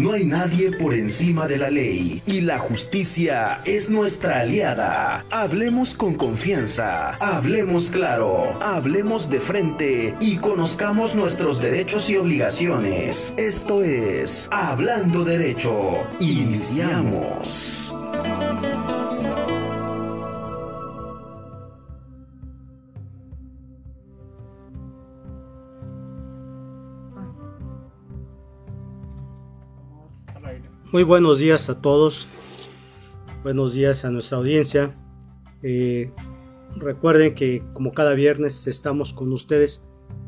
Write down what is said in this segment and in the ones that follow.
No hay nadie por encima de la ley y la justicia es nuestra aliada. Hablemos con confianza, hablemos claro, hablemos de frente y conozcamos nuestros derechos y obligaciones. Esto es Hablando Derecho. Iniciamos. Muy buenos días a todos. Buenos días a nuestra audiencia. Eh, recuerden que como cada viernes estamos con ustedes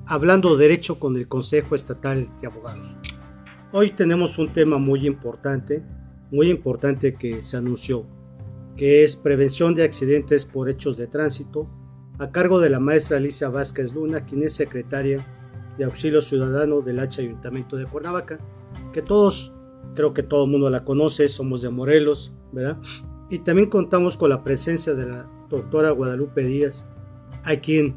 hablando derecho con el Consejo Estatal de Abogados. Hoy tenemos un tema muy importante, muy importante que se anunció, que es prevención de accidentes por hechos de tránsito, a cargo de la maestra Alicia Vázquez Luna, quien es secretaria de Auxilio Ciudadano del H Ayuntamiento de Cuernavaca, que todos creo que todo el mundo la conoce, somos de Morelos, ¿verdad? Y también contamos con la presencia de la doctora Guadalupe Díaz, a quien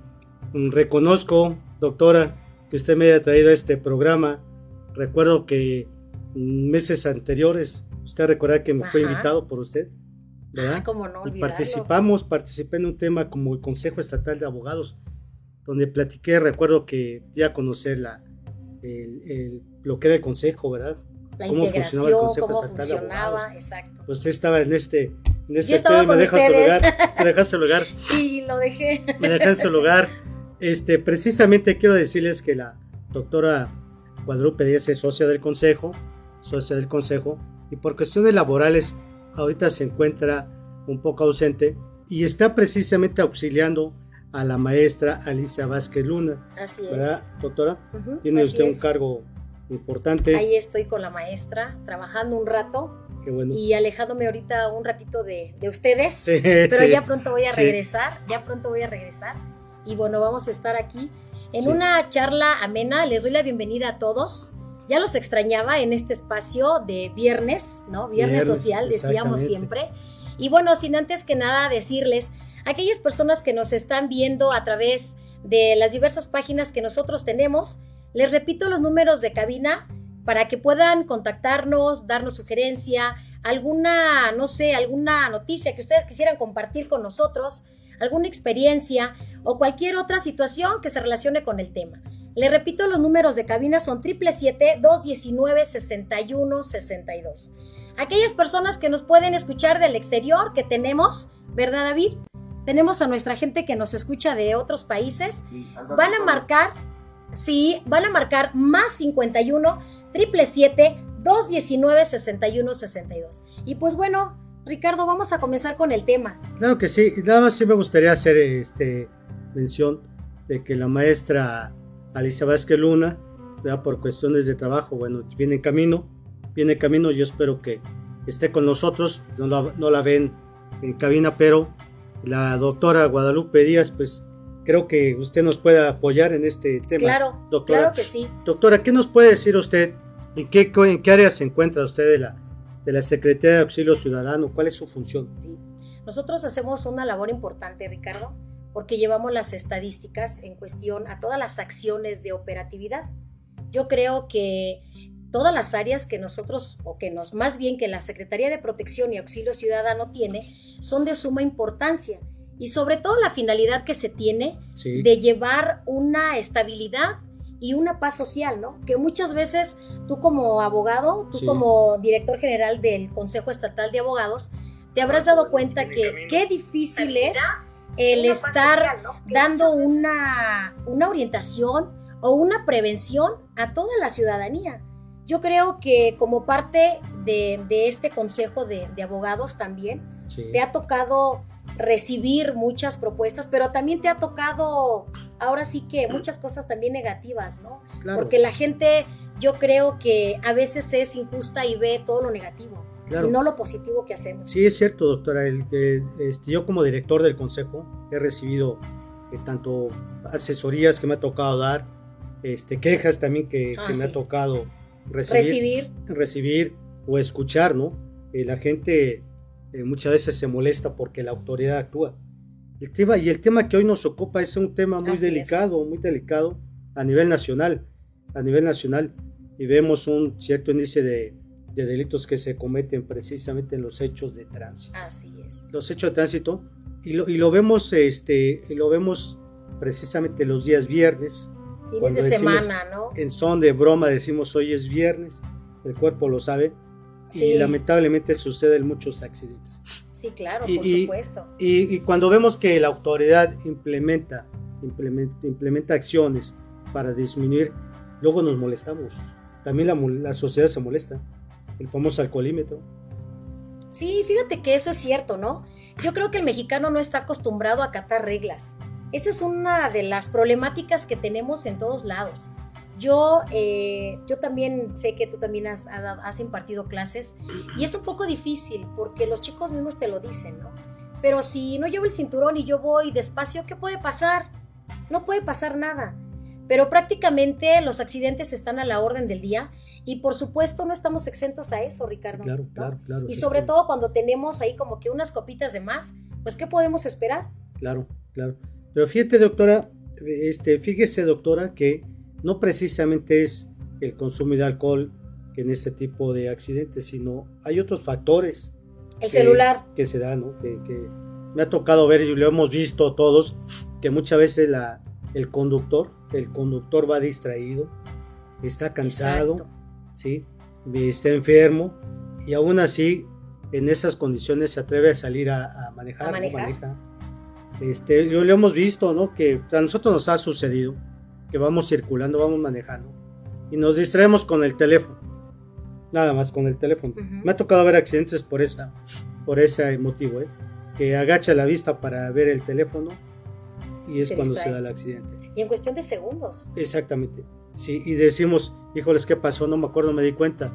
reconozco, doctora, que usted me haya traído a este programa. Recuerdo que meses anteriores, usted recuerda que me fue invitado por usted, ¿verdad? Ah, no y participamos, participé en un tema como el Consejo Estatal de Abogados, donde platiqué, recuerdo que ya conocer la, lo que era el consejo, ¿verdad? La integración, cómo funcionaba, exacto. Usted estaba en este, en este estudio me dejas su lugar, me dejas su lugar. y lo dejé. Me dejas su lugar. Este, precisamente quiero decirles que la doctora Guadalupe Díaz es socia del consejo, socia del consejo, y por cuestiones laborales ahorita se encuentra un poco ausente y está precisamente auxiliando a la maestra Alicia Vázquez Luna. Así ¿verdad, doctora? Tiene usted un cargo importante. Ahí estoy con la maestra, trabajando un rato. Y alejándome ahorita un ratito de, ustedes. pero ya pronto voy a regresar, ya pronto voy a regresar. Y bueno, vamos a estar aquí en una charla amena. Les doy la bienvenida a todos. Ya los extrañaba en este espacio de viernes, ¿no? Viernes, social, decíamos siempre. Y bueno, sin antes que nada decirles, aquellas personas que nos están viendo a través de las diversas páginas que nosotros tenemos, les repito los números de cabina para que puedan contactarnos, darnos sugerencia, alguna, no sé, alguna noticia que ustedes quisieran compartir con nosotros, alguna experiencia o cualquier otra situación que se relacione con el tema. Les repito, los números de cabina son 777-219-6162. Aquellas personas que nos pueden escuchar del exterior, que tenemos, ¿verdad David? Tenemos a nuestra gente que nos escucha de otros países, van a marcar Sí, van a marcar más 51 777 219 61 62. Y pues bueno, Ricardo, vamos a comenzar con el tema. Claro que sí, nada más sí me gustaría hacer este mención de que la maestra Alicia Luna, por cuestiones de trabajo, bueno, viene en camino, viene en camino, yo espero que esté con nosotros, no la, no la ven en cabina, pero la doctora Guadalupe Díaz, pues creo que usted nos puede apoyar en este tema. Claro, doctora. claro que sí. Doctora, ¿qué nos puede decir usted? ¿En qué, en qué área se encuentra usted de la, de la Secretaría de Auxilio Ciudadano? ¿Cuál es su función? Sí. Nosotros hacemos una labor importante, Ricardo, porque llevamos las estadísticas en cuestión a todas las acciones de operatividad. Yo creo que todas las áreas que nosotros, o que nos, más bien que la Secretaría de Protección y Auxilio Ciudadano tiene, son de suma importancia y sobre todo la finalidad que se tiene de llevar una estabilidad y una paz social, ¿no? Que muchas veces tú como abogado, tú como director general del Consejo Estatal de Abogados, te habrás dado cuenta que qué difícil es el estar dando una, una orientación o una prevención a toda la ciudadanía. Yo creo que como parte de, este Consejo de, Abogados también, te ha tocado recibir muchas propuestas, pero también te ha tocado ahora sí que muchas cosas también negativas, ¿no? Porque la gente yo creo que a veces es injusta y ve todo lo negativo. Y no lo positivo que hacemos. Sí, es cierto, doctora. El, este, yo como director del consejo he recibido eh, tanto asesorías que me ha tocado dar, este, quejas también que, ah, me ha tocado recibir, recibir, o escuchar, ¿no? Eh, la gente eh, muchas veces se molesta porque la autoridad actúa. El tema, y el tema que hoy nos ocupa es un tema muy delicado, muy delicado a nivel nacional, a nivel nacional, y vemos un cierto índice de, de delitos que se cometen precisamente en los hechos de tránsito. Así es. Los hechos de tránsito, y lo, y lo vemos, este, y lo vemos precisamente los días viernes. Fines de semana, ¿no? En son de broma decimos hoy es viernes, el cuerpo lo sabe, Sí. y lamentablemente suceden muchos accidentes. Sí, claro, Y- por y- supuesto. Y, y cuando vemos que la autoridad implementa, implementa, implementa acciones para disminuir, luego nos molestamos. También la, la sociedad se molesta. El famoso alcoholímetro. Sí, fíjate que eso es cierto, ¿no? Yo creo que el mexicano no está acostumbrado a acatar reglas. Esa es una de las problemáticas que tenemos en todos lados. Yo, eh, yo también sé que tú también has, impartido clases y es un poco difícil porque los chicos mismos te lo dicen, ¿no? Pero si no llevo el cinturón y yo voy despacio, ¿qué puede pasar? No puede pasar nada. Pero prácticamente los accidentes están a la orden del día y por supuesto no estamos exentos a eso, Ricardo. Claro, ¿no? claro, claro. Y sí, sobre todo cuando tenemos ahí como que unas copitas de más, pues ¿qué podemos esperar? Claro, claro. Pero fíjate, doctora, este, fíjese, doctora, que no precisamente es el consumo de alcohol en este tipo de accidentes, sino hay otros factores El que- celular. que se da, ¿no? Que, que me ha tocado ver y lo hemos visto todos, que muchas veces la, el conductor, el conductor va distraído, está cansado, Exacto. ¿sí? Está enfermo y aún así en esas condiciones se atreve a salir a, a manejar. A manejar. Maneja. Este, lo, lo hemos visto, ¿no? Que a nosotros nos ha sucedido que vamos circulando, vamos manejando y nos distraemos con el teléfono. Nada más con el teléfono. Ujú. Me ha tocado ver accidentes por esa, por ese motivo, ¿eh? que agacha la vista para ver el teléfono y es Se cuando distrae. se da el accidente. Y en cuestión de segundos. Exactamente. Sí, y decimos, híjoles, ¿qué pasó? No me acuerdo, me di cuenta.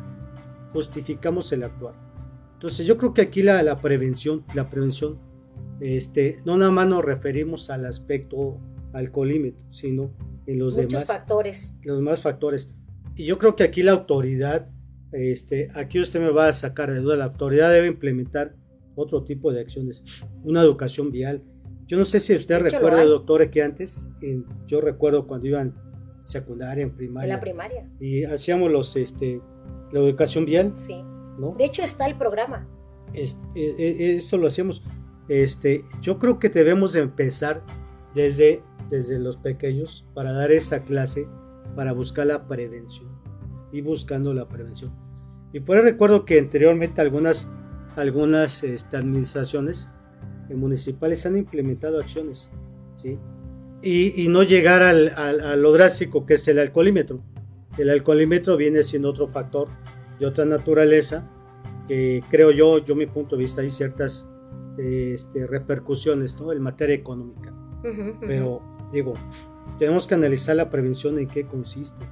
Justificamos el actuar. Entonces yo creo que aquí la, la prevención, la prevención, este, no nada más nos referimos al aspecto alcoholímetro, sino en los Muchos demás factores. los demás factores. Y yo creo que aquí la autoridad, este, aquí usted me va a sacar de duda, la autoridad debe implementar otro tipo de acciones, una educación vial. Yo no sé si usted recuerda, doctora, que antes, en- yo recuerdo cuando iba en secundaria, en En primaria, la primaria. y hacíamos los, este, la educación vial, Sí. ¿no? De hecho está el programa. Es- e- e- eso lo hacemos. Este, yo creo que debemos de empezar desde, desde los pequeños para dar esa clase, para buscar la prevención y buscando la prevención. Y por ahí recuerdo que anteriormente algunas, algunas este, administraciones municipales han implementado acciones, ¿sí? Y, y no llegar al, al- a lo drástico que es el alcoholímetro. El alcoholímetro viene siendo otro factor de otra naturaleza que creo yo, yo mi punto de vista, hay ciertas este, repercusiones ¿no? en materia económica. Ujú, ujú. Pero digo, tenemos que analizar la prevención en qué consiste.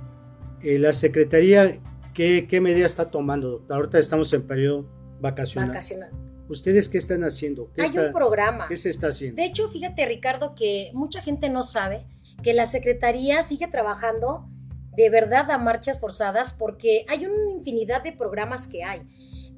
Eh, la Secretaría, ¿qué, ¿qué medidas está tomando? doctor? Ahorita estamos en periodo vacacional. Vacacional. ¿Ustedes qué están haciendo? ¿Qué, Hay está- un programa. ¿Qué se está haciendo? De hecho, fíjate, Ricardo, que mucha gente no sabe que la Secretaría sigue trabajando de verdad a marchas forzadas porque hay una infinidad de programas que hay.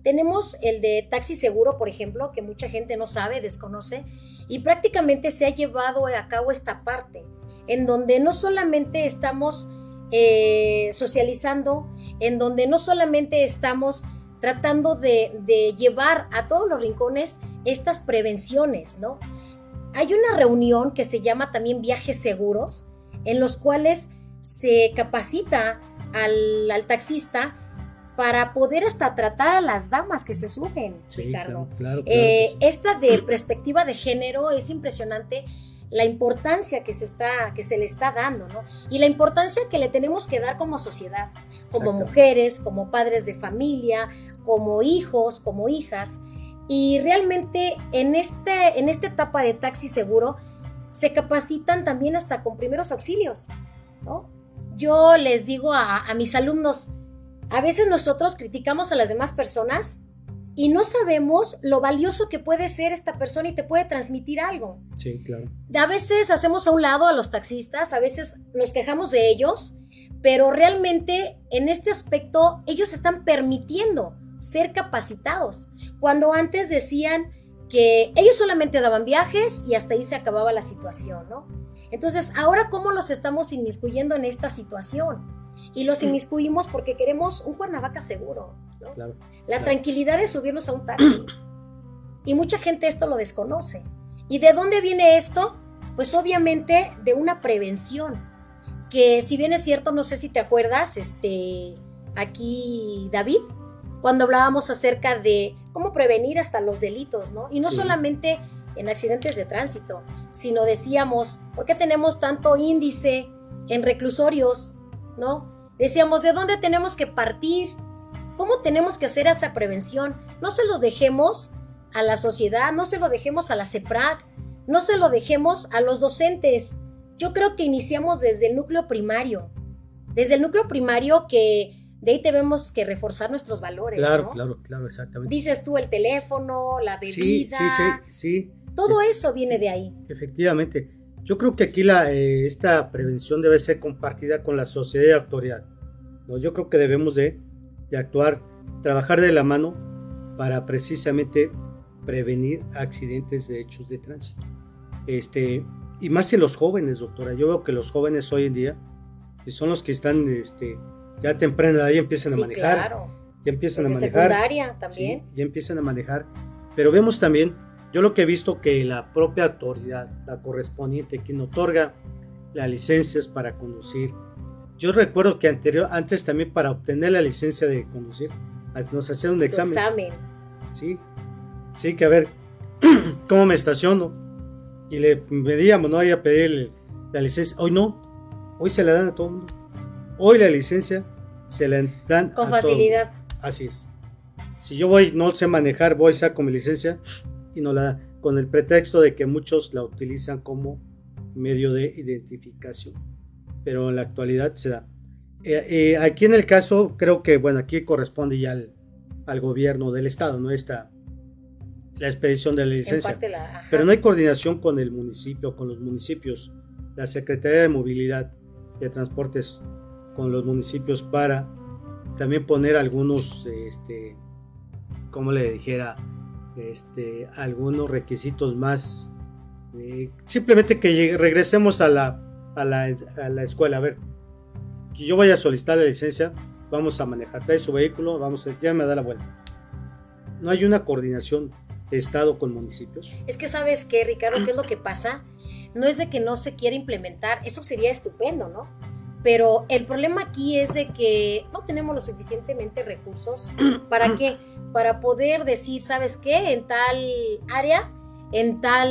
Tenemos el de taxi seguro, por ejemplo, que mucha gente no sabe, desconoce, y prácticamente se ha llevado a cabo esta parte, en donde no solamente estamos eh, socializando, en donde no solamente estamos tratando de, llevar a todos los rincones estas prevenciones, ¿no? Hay una reunión que se llama también viajes seguros, en los cuales se capacita al taxista para poder hasta tratar a las damas que se suben, Sí, Ricardo. claro, Eh. Esta de perspectiva de género es impresionante la importancia que se, está, que se le está dando, ¿no? Y la importancia que le tenemos que dar como sociedad, como Exacto. mujeres, como padres de familia, como hijos, como hijas. Y realmente en, este, en esta etapa de taxi seguro se capacitan también hasta con primeros auxilios, ¿no? Yo les digo a, a mis alumnos, a veces nosotros criticamos a las demás personas y no sabemos lo valioso que puede ser esta persona y te puede transmitir algo. Sí, claro. A veces hacemos a un lado a los taxistas, a veces nos quejamos de ellos, pero realmente en este aspecto ellos están permitiendo ser capacitados. Cuando antes decían que ellos solamente daban viajes y hasta ahí se acababa la situación, ¿no? Entonces, ahora cómo los estamos inmiscuyendo en esta situación? Y los inmiscuimos porque queremos un Cuernavaca seguro. la tranquilidad de subirnos a un taxi. Y mucha gente esto lo desconoce. ¿Y de dónde viene esto? Pues obviamente de una prevención. Que si bien es cierto, no sé si te acuerdas, este, aquí David, cuando hablábamos acerca de cómo prevenir hasta los delitos, ¿no? Y no solamente en accidentes de tránsito, sino decíamos, ¿por qué tenemos tanto índice en reclusorios? ¿No? Decíamos, ¿de dónde tenemos que partir? ¿Cómo tenemos que hacer esa prevención? No se lo dejemos a la sociedad, no se lo dejemos a la CEPRAC, no se lo dejemos a los docentes. Yo creo que iniciamos desde el núcleo primario, desde el núcleo primario que de ahí tenemos que reforzar nuestros valores. Claro, claro, claro, exactamente. Dices tú el teléfono, la bebida. Sí, sí, sí. Todo eso viene de ahí. Efectivamente. Yo creo que aquí la, eh, esta prevención debe ser compartida con la sociedad y autoridad. ¿no? Yo creo que debemos de, de actuar, trabajar de la mano para precisamente prevenir accidentes de hechos de tránsito. Este, y más en los jóvenes, doctora. Yo veo que los jóvenes hoy en día son los que están este, ya temprana edad ya empiezan a manejar. Claro. Ya empiezan a manejar. Secundaria también. ya empiezan a manejar. Pero vemos también, yo lo que he visto que la propia autoridad, la correspondiente, quien otorga las licencias para conducir. Yo recuerdo que anterior, antes también para obtener la licencia de conducir, nos hacían un examen. examen. Sí, sí, que a ver, ¿cómo me estaciono? Y le pedíamos, ¿no? Ahí a pedir la licencia. Hoy no, hoy se la dan a todo el mundo. Hoy la licencia se la dan con facilidad. Así es. Si yo voy, no sé manejar, voy, saco mi licencia y no la con el pretexto de que muchos la utilizan como medio de identificación. Pero en la actualidad se da. Eh, eh, aquí en el caso, creo que, bueno, aquí corresponde ya al, gobierno del estado, ¿no? Está la expedición de la licencia. Pero no hay coordinación con el municipio, con los municipios. La Secretaría de Movilidad de Transportes con los municipios para también poner algunos, este, como le dijera, este, algunos requisitos más. Eh, simplemente que regresemos a la, a la, a, la, escuela. A ver, que yo vaya a solicitar la licencia, vamos a manejar, trae su vehículo, vamos a, ya me da la vuelta. No hay una coordinación de Estado con municipios. Es que sabes que, Ricardo, ¿qué es lo que pasa? No es de que no se quiera implementar, eso sería estupendo, ¿no? Pero el problema aquí es de que no tenemos lo suficientemente recursos. ¿Para qué? Para poder decir, ¿sabes qué? En tal área, en tal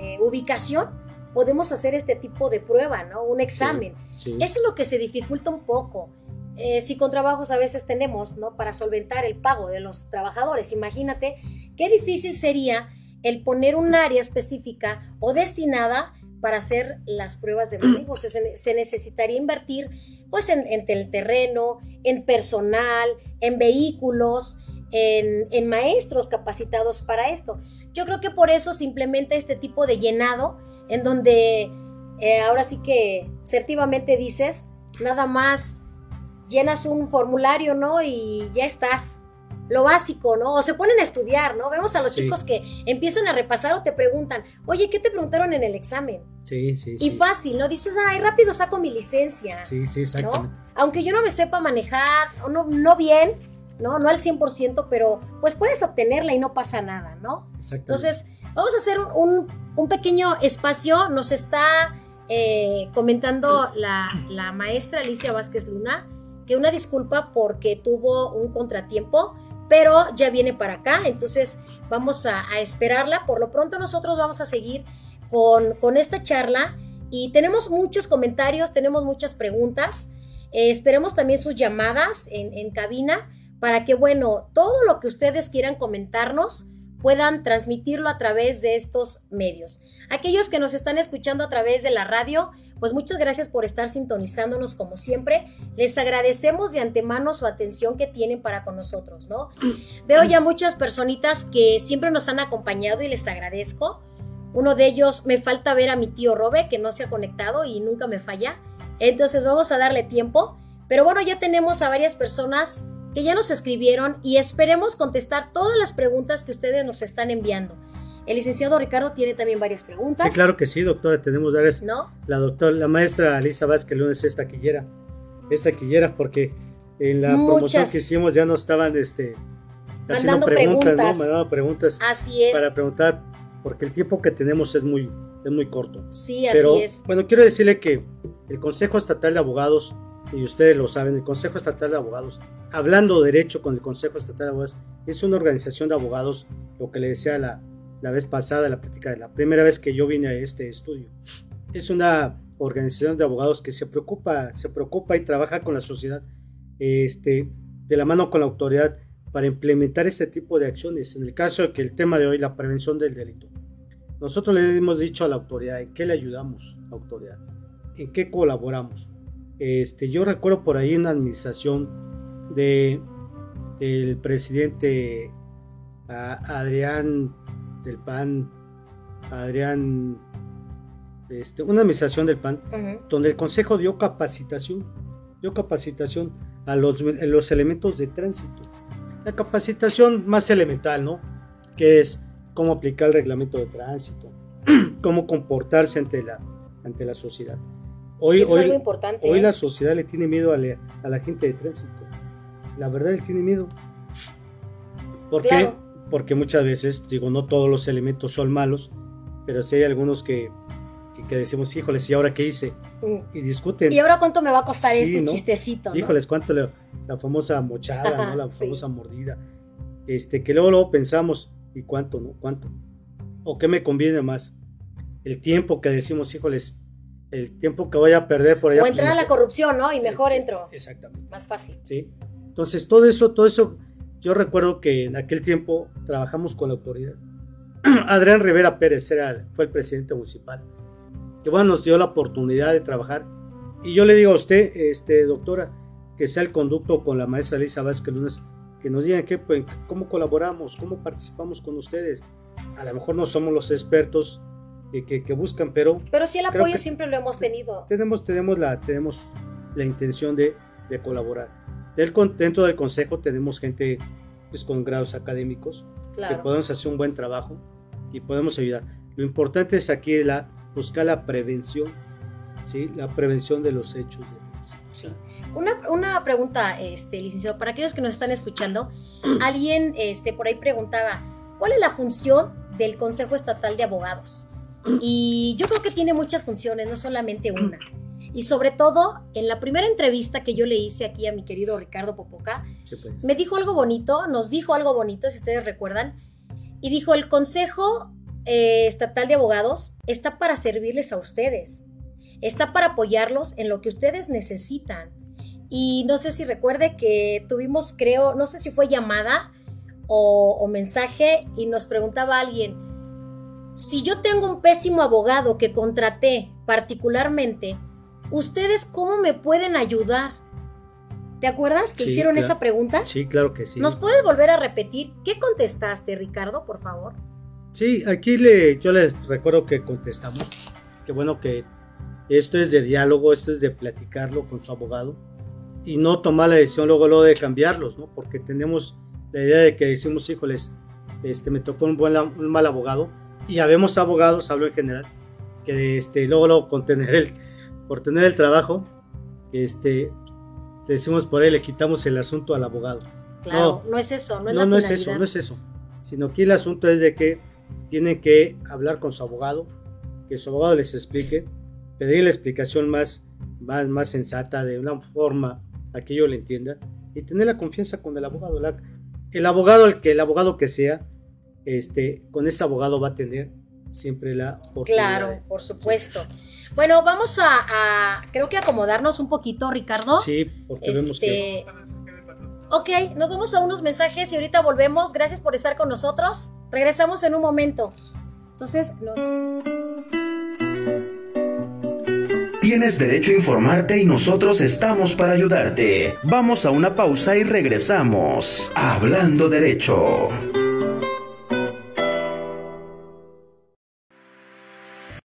eh, ubicación, podemos hacer este tipo de prueba, ¿no? Un examen. Eso es lo que se dificulta un poco. Eh, si con trabajos a veces tenemos, ¿no? Para solventar el pago de los trabajadores. Imagínate qué difícil sería el poner un área específica o destinada para hacer las pruebas de manejo. se, necesitaría invertir pues en, el terreno, en personal, en vehículos, en, maestros capacitados para esto. Yo creo que por eso se implementa este tipo de llenado en donde eh, ahora sí que certivamente dices, nada más llenas un formulario, ¿no? Y ya estás lo básico, ¿no? O se ponen a estudiar, ¿no? Vemos a los chicos que empiezan a repasar o te preguntan, oye, ¿qué te preguntaron en el examen? Sí, sí, sí. Y fácil, ¿no? Dices, ay, rápido saco mi licencia. Sí, sí, exactamente. Aunque yo no me sepa manejar, o no, no bien, ¿no? No al 100%, pero pues puedes obtenerla y no pasa nada, ¿no? Entonces, vamos a hacer un, un pequeño espacio. Nos está eh, comentando la, la maestra Alicia Vázquez Luna que una disculpa porque tuvo un contratiempo pero ya viene para acá, entonces vamos a, esperarla. Por lo pronto nosotros vamos a seguir con, esta charla y tenemos muchos comentarios, tenemos muchas preguntas. Eh, esperemos también sus llamadas en cabina para que, bueno, todo lo que ustedes quieran comentarnos puedan transmitirlo a través de estos medios. Aquellos que nos están escuchando a través de la radio, pues muchas gracias por estar sintonizándonos como siempre. Les agradecemos de antemano su atención que tienen para con nosotros, ¿no? Veo ya muchas personitas que siempre nos han acompañado y les agradezco. Uno de ellos, me falta ver a mi tío Robe, que no se ha conectado y nunca me falla. Entonces vamos a darle tiempo. Pero bueno, ya tenemos a varias personas que ya nos escribieron y esperemos contestar todas las preguntas que ustedes nos están enviando. El licenciado Ricardo tiene también varias preguntas. Sí, claro que sí, doctora, tenemos varias. ¿No? La doctora, la maestra Alisa Vázquez Lunes es taquillera. Es taquillera porque en la promoción que hicimos ya nos estaban este, haciendo preguntas, ¿no? Me daban preguntas. Así es. Para preguntar, porque el tiempo que tenemos es muy, es muy corto. Sí, así es. Bueno, quiero decirle que el Consejo Estatal de Abogados, y ustedes lo saben, el Consejo Estatal de Abogados, hablando derecho con el Consejo Estatal de Abogados, es una organización de abogados, lo que le decía la, la vez pasada, la práctica de la primera vez que yo vine a este estudio. Es una organización de abogados que se preocupa, se preocupa y trabaja con la sociedad, este, de la mano con la autoridad para implementar este tipo de acciones. En el caso de que el tema de hoy, la prevención del delito. Nosotros le hemos dicho a la autoridad, ¿en qué le ayudamos a la autoridad? ¿En qué colaboramos? Este, yo recuerdo por ahí una administración de, del presidente Adrián del PAN, Adrián, este, una administración del PAN, donde el Consejo dio capacitación, dio capacitación a los, a los elementos de tránsito la capacitación más elemental, ¿no? Que es cómo aplicar el reglamento de tránsito, cómo comportarse ante la, ante la sociedad. Hoy, hoy, importante, hoy ¿eh? la sociedad le tiene miedo a, la gente de tránsito. La verdad, le tiene miedo. ¿Por qué? Porque muchas veces, digo, no todos los elementos son malos, pero sí hay algunos que, que, decimos, híjoles, ¿y ahora qué hice? Mm. Y discuten. ¿Y ahora cuánto me va a costar este chistecito? Híjoles, ¿cuánto le, la famosa mochada, ¿no? la famosa mordida? Este, que luego, luego pensamos, ¿y cuánto, no? ¿Cuánto? ¿O qué me conviene más? El tiempo que decimos, híjoles, el tiempo que voy a perder por allá. O entrar a la corrupción, ¿no? Y mejor entro. Exactamente. Más fácil. Sí. Entonces, todo eso, todo eso, yo recuerdo que en aquel tiempo trabajamos con la autoridad. Adrián Rivera Pérez era, fue el presidente municipal que bueno, nos dio la oportunidad de trabajar. Y yo le digo a usted, este, doctora, que sea el conducto con la maestra Elisa Vázquez Lunes, que nos digan que, pues, cómo colaboramos, cómo participamos con ustedes. A lo mejor no somos los expertos que, que, buscan, pero... Pero sí el apoyo siempre lo hemos tenido. Tenemos, tenemos, la, tenemos la intención de, de colaborar. Del, dentro del consejo tenemos gente pues, con grados académicos que podemos hacer un buen trabajo y podemos ayudar. Lo importante es aquí la, buscar la prevención, ¿sí? la prevención de los hechos de Sí. Una, una, pregunta, este, licenciado, para aquellos que nos están escuchando, alguien este, por ahí preguntaba, ¿cuál es la función del Consejo Estatal de Abogados? Y yo creo que tiene muchas funciones, no solamente una. Y sobre todo, en la primera entrevista que yo le hice aquí a mi querido Ricardo Popoca, pues. me dijo algo bonito, nos dijo algo bonito, si ustedes recuerdan, y dijo, el Consejo eh, estatal de Abogados está para servirles a ustedes, está para apoyarlos en lo que ustedes necesitan. Y no sé si recuerde que tuvimos, creo, no sé si fue llamada o, o mensaje y nos preguntaba alguien, si yo tengo un pésimo abogado que contraté particularmente, ¿ustedes cómo me pueden ayudar? ¿Te acuerdas que hicieron esa pregunta? Sí, claro que sí. ¿Nos puedes volver a repetir? ¿Qué contestaste, Ricardo, por favor? Sí, aquí le, yo les recuerdo que contestamos, que bueno que esto es de diálogo, esto es de platicarlo con su abogado y no tomar la decisión luego, luego de cambiarlos, ¿no? Porque tenemos la idea de que decimos, híjoles, este, me tocó un, buen, un mal abogado y habemos abogados, hablo en general, que este, luego, luego con tener el, por tener el trabajo, este, decimos por ahí, le quitamos el asunto al abogado. Claro, no, es eso, no es no, no es eso, no es eso, sino que el asunto es de que tienen que hablar con su abogado, que su abogado les explique, pedir la explicación más, más, más sensata, de una forma a que ellos le entiendan, y tener la confianza con el abogado. el abogado, el que el abogado que sea, este, con ese abogado va a tener siempre la oportunidad. Claro, por supuesto. Bueno, vamos a, creo que acomodarnos un poquito, Ricardo. Sí, porque vemos que este, Ok, nos vamos a unos mensajes y ahorita volvemos. Gracias por estar con nosotros. Regresamos en un momento. Entonces, nos... Tienes derecho a informarte y nosotros estamos para ayudarte. Vamos a una pausa y regresamos. Hablando derecho.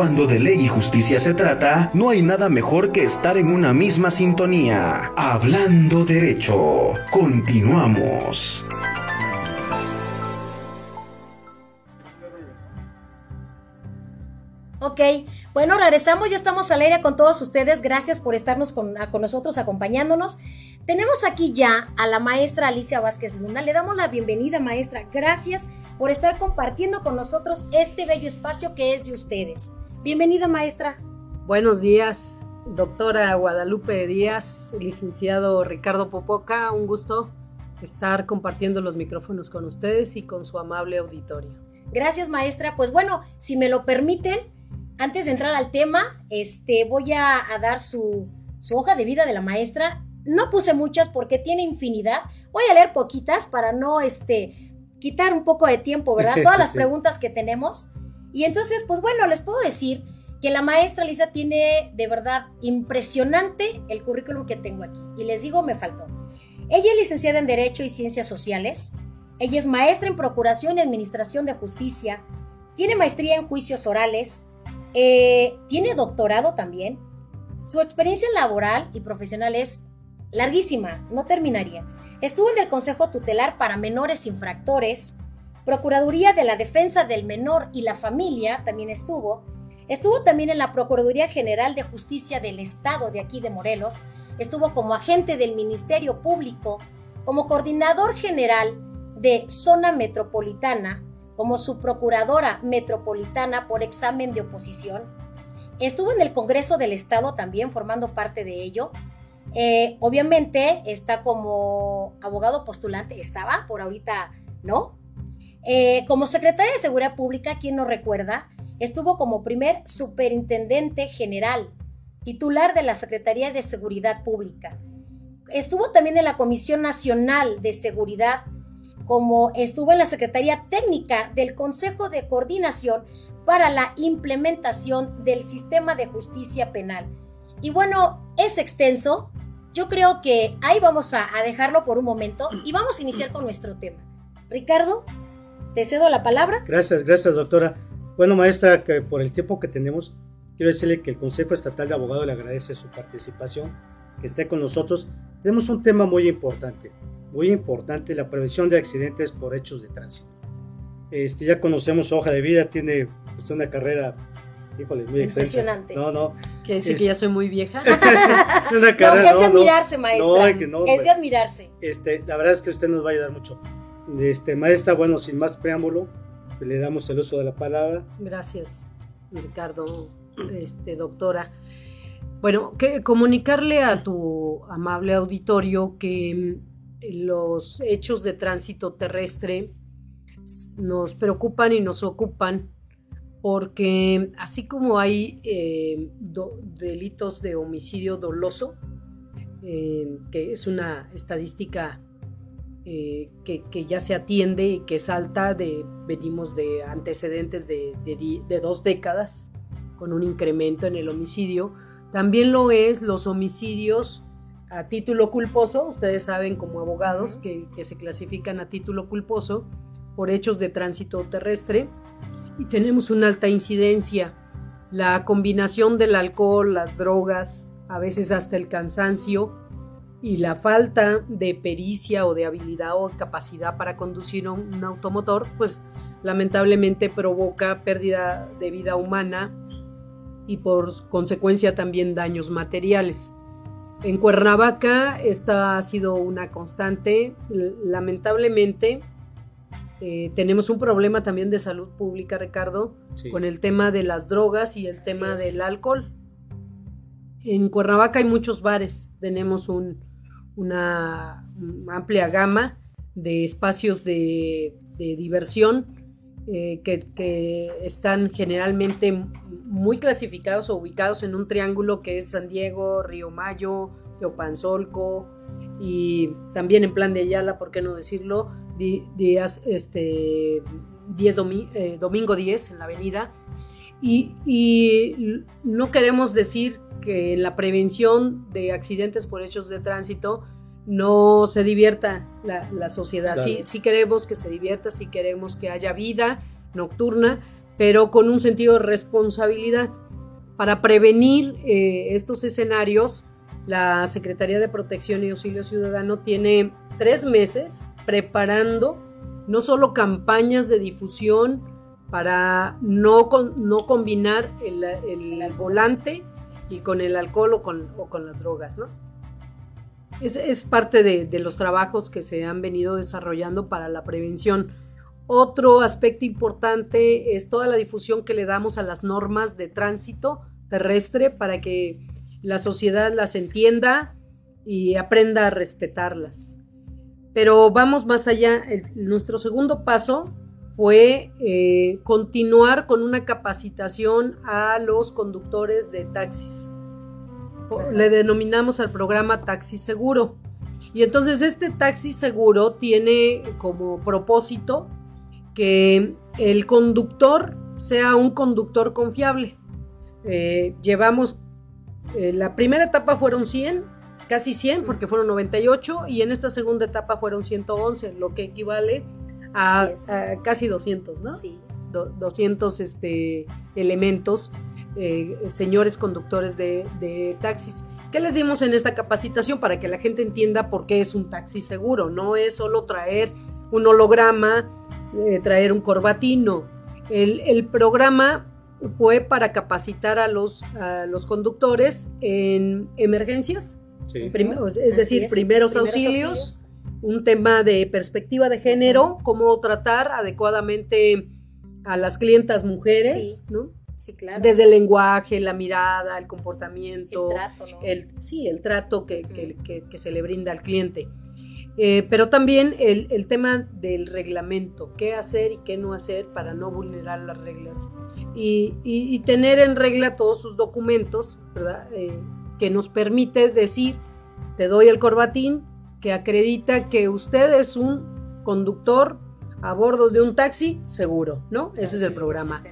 Cuando de ley y justicia se trata, no hay nada mejor que estar en una misma sintonía. Hablando derecho. Continuamos. Ok, bueno, regresamos, ya estamos al aire con todos ustedes. Gracias por estarnos con, nosotros, acompañándonos. Tenemos aquí ya a la maestra Alicia Vázquez Luna. Le damos la bienvenida, maestra. Gracias por estar compartiendo con nosotros este bello espacio que es de ustedes. Bienvenida, maestra. Buenos días, doctora Guadalupe Díaz, licenciado Ricardo Popoca. Un gusto estar compartiendo los micrófonos con ustedes y con su amable auditorio. Gracias, maestra. Pues bueno, si me lo permiten, antes de entrar al tema, este, voy a, a dar su, su, hoja de vida de la maestra. No puse muchas porque tiene infinidad. Voy a leer poquitas para no este, quitar un poco de tiempo, ¿verdad? Todas las preguntas que tenemos. Y entonces, pues bueno, les puedo decir que la maestra Lisa tiene de verdad impresionante el currículum que tengo aquí. Y les digo, me faltó. Ella es licenciada en Derecho y Ciencias Sociales. Ella es maestra en Procuración y Administración de Justicia. Tiene maestría en Juicios Orales. Eh, tiene doctorado también. Su experiencia laboral y profesional es larguísima, no terminaría. Estuvo en el Consejo Tutelar para Menores Infractores, Procuraduría de la Defensa del Menor y la Familia también estuvo. Estuvo también en la Procuraduría General de Justicia del Estado de aquí de Morelos. Estuvo como agente del Ministerio Público, como coordinador general de Zona Metropolitana, como su procuradora metropolitana por examen de oposición. Estuvo en el Congreso del Estado también formando parte de ello. Eh, obviamente está como abogado postulante, estaba, por ahorita no. Eh, como secretaria de Seguridad Pública, quien nos recuerda, estuvo como primer superintendente general, titular de la Secretaría de Seguridad Pública. Estuvo también en la Comisión Nacional de Seguridad, como estuvo en la Secretaría Técnica del Consejo de Coordinación para la implementación del sistema de justicia penal. Y bueno, es extenso. Yo creo que ahí vamos a, a dejarlo por un momento y vamos a iniciar con nuestro tema. Ricardo, te cedo la palabra. Gracias, gracias, doctora. Bueno, maestra, que por el tiempo que tenemos, quiero decirle que el Consejo Estatal de Abogados le agradece su participación, que esté con nosotros. Tenemos un tema muy importante, muy importante, la prevención de accidentes por hechos de tránsito. Este, ya conocemos su hoja de vida, tiene pues, una carrera, híjole, muy Impresionante. Extensa. No, no. Que decir que ya soy muy vieja. una carrera, no, que es de admirarse, maestra. No, no, es de admirarse. Este, la verdad es que usted nos va a ayudar mucho. Este, maestra, bueno, sin más preámbulo, le damos el uso de la palabra. Gracias, Ricardo, este, doctora. Bueno, comunicarle a tu amable auditorio que los hechos de tránsito terrestre nos preocupan y nos ocupan porque así como hay eh, delitos de homicidio doloso, eh, que es una estadística eh, que, que, ya se atiende y que es alta, de, venimos de antecedentes de, de, de, dos décadas con un incremento en el homicidio. También lo es los homicidios a título culposo, ustedes saben como abogados que, que se clasifican a título culposo por hechos de tránsito terrestre y tenemos una alta incidencia. La combinación del alcohol, las drogas, a veces hasta el cansancio, y la falta de pericia o de habilidad o capacidad para conducir un, un automotor, pues lamentablemente provoca pérdida de vida humana y por consecuencia también daños materiales. En Cuernavaca esta ha sido una constante. Lamentablemente eh, tenemos un problema también de salud pública, Ricardo, sí. con el tema de las drogas y el tema del alcohol. En Cuernavaca hay muchos bares, tenemos un, una amplia gama de espacios de, diversión eh, que, están generalmente muy clasificados o ubicados en un triángulo que es San Diego, Río Mayo, Teopanzolco y también en Plan de Ayala, ¿por qué no decirlo? Días, este, 10 domi eh, domingo 10 en la avenida. Y, y no queremos decir que en la prevención de accidentes por hechos de tránsito no se divierta la, la sociedad. Claro. Sí, sí queremos que se divierta, sí queremos que haya vida nocturna, pero con un sentido de responsabilidad. Para prevenir eh, estos escenarios, la Secretaría de Protección y Auxilio Ciudadano tiene tres meses preparando no solo campañas de difusión para no, no combinar el, volante y con el alcohol o con, con las drogas, ¿no? Es, parte de, de, los trabajos que se han venido desarrollando para la prevención. Otro aspecto importante es toda la difusión que le damos a las normas de tránsito terrestre para que la sociedad las entienda y aprenda a respetarlas. Pero vamos más allá. nuestro segundo paso fue eh, continuar con una capacitación a los conductores de taxis. Le denominamos al programa Taxi Seguro. Y entonces este taxi seguro tiene como propósito que el conductor sea un conductor confiable. Eh, llevamos, eh, la primera etapa fueron 100, casi 100 porque fueron 98 y en esta segunda etapa fueron 111, lo que equivale a, casi 200, ¿no? Sí. 200 este, elementos, eh, señores conductores de, taxis. ¿Qué les dimos en esta capacitación para que la gente entienda por qué es un taxi seguro? No es solo traer un holograma, eh, traer un corbatino. El, el programa fue para capacitar a los, a los conductores en emergencias, es decir, primeros, auxilios, un tema de perspectiva de género, cómo tratar adecuadamente a las clientas mujeres, ¿no? Sí, claro. Desde el lenguaje, la mirada, el comportamiento, el trato, ¿no? el, sí, el trato que, que, se le brinda al cliente. Eh, pero también el, el, tema del reglamento, qué hacer y qué no hacer para no vulnerar las reglas. Y, y, tener en regla todos sus documentos, ¿verdad? Eh, que nos permite decir, te doy el corbatín, que acredita que usted es un conductor a bordo de un taxi seguro, ¿no? Ese es el programa.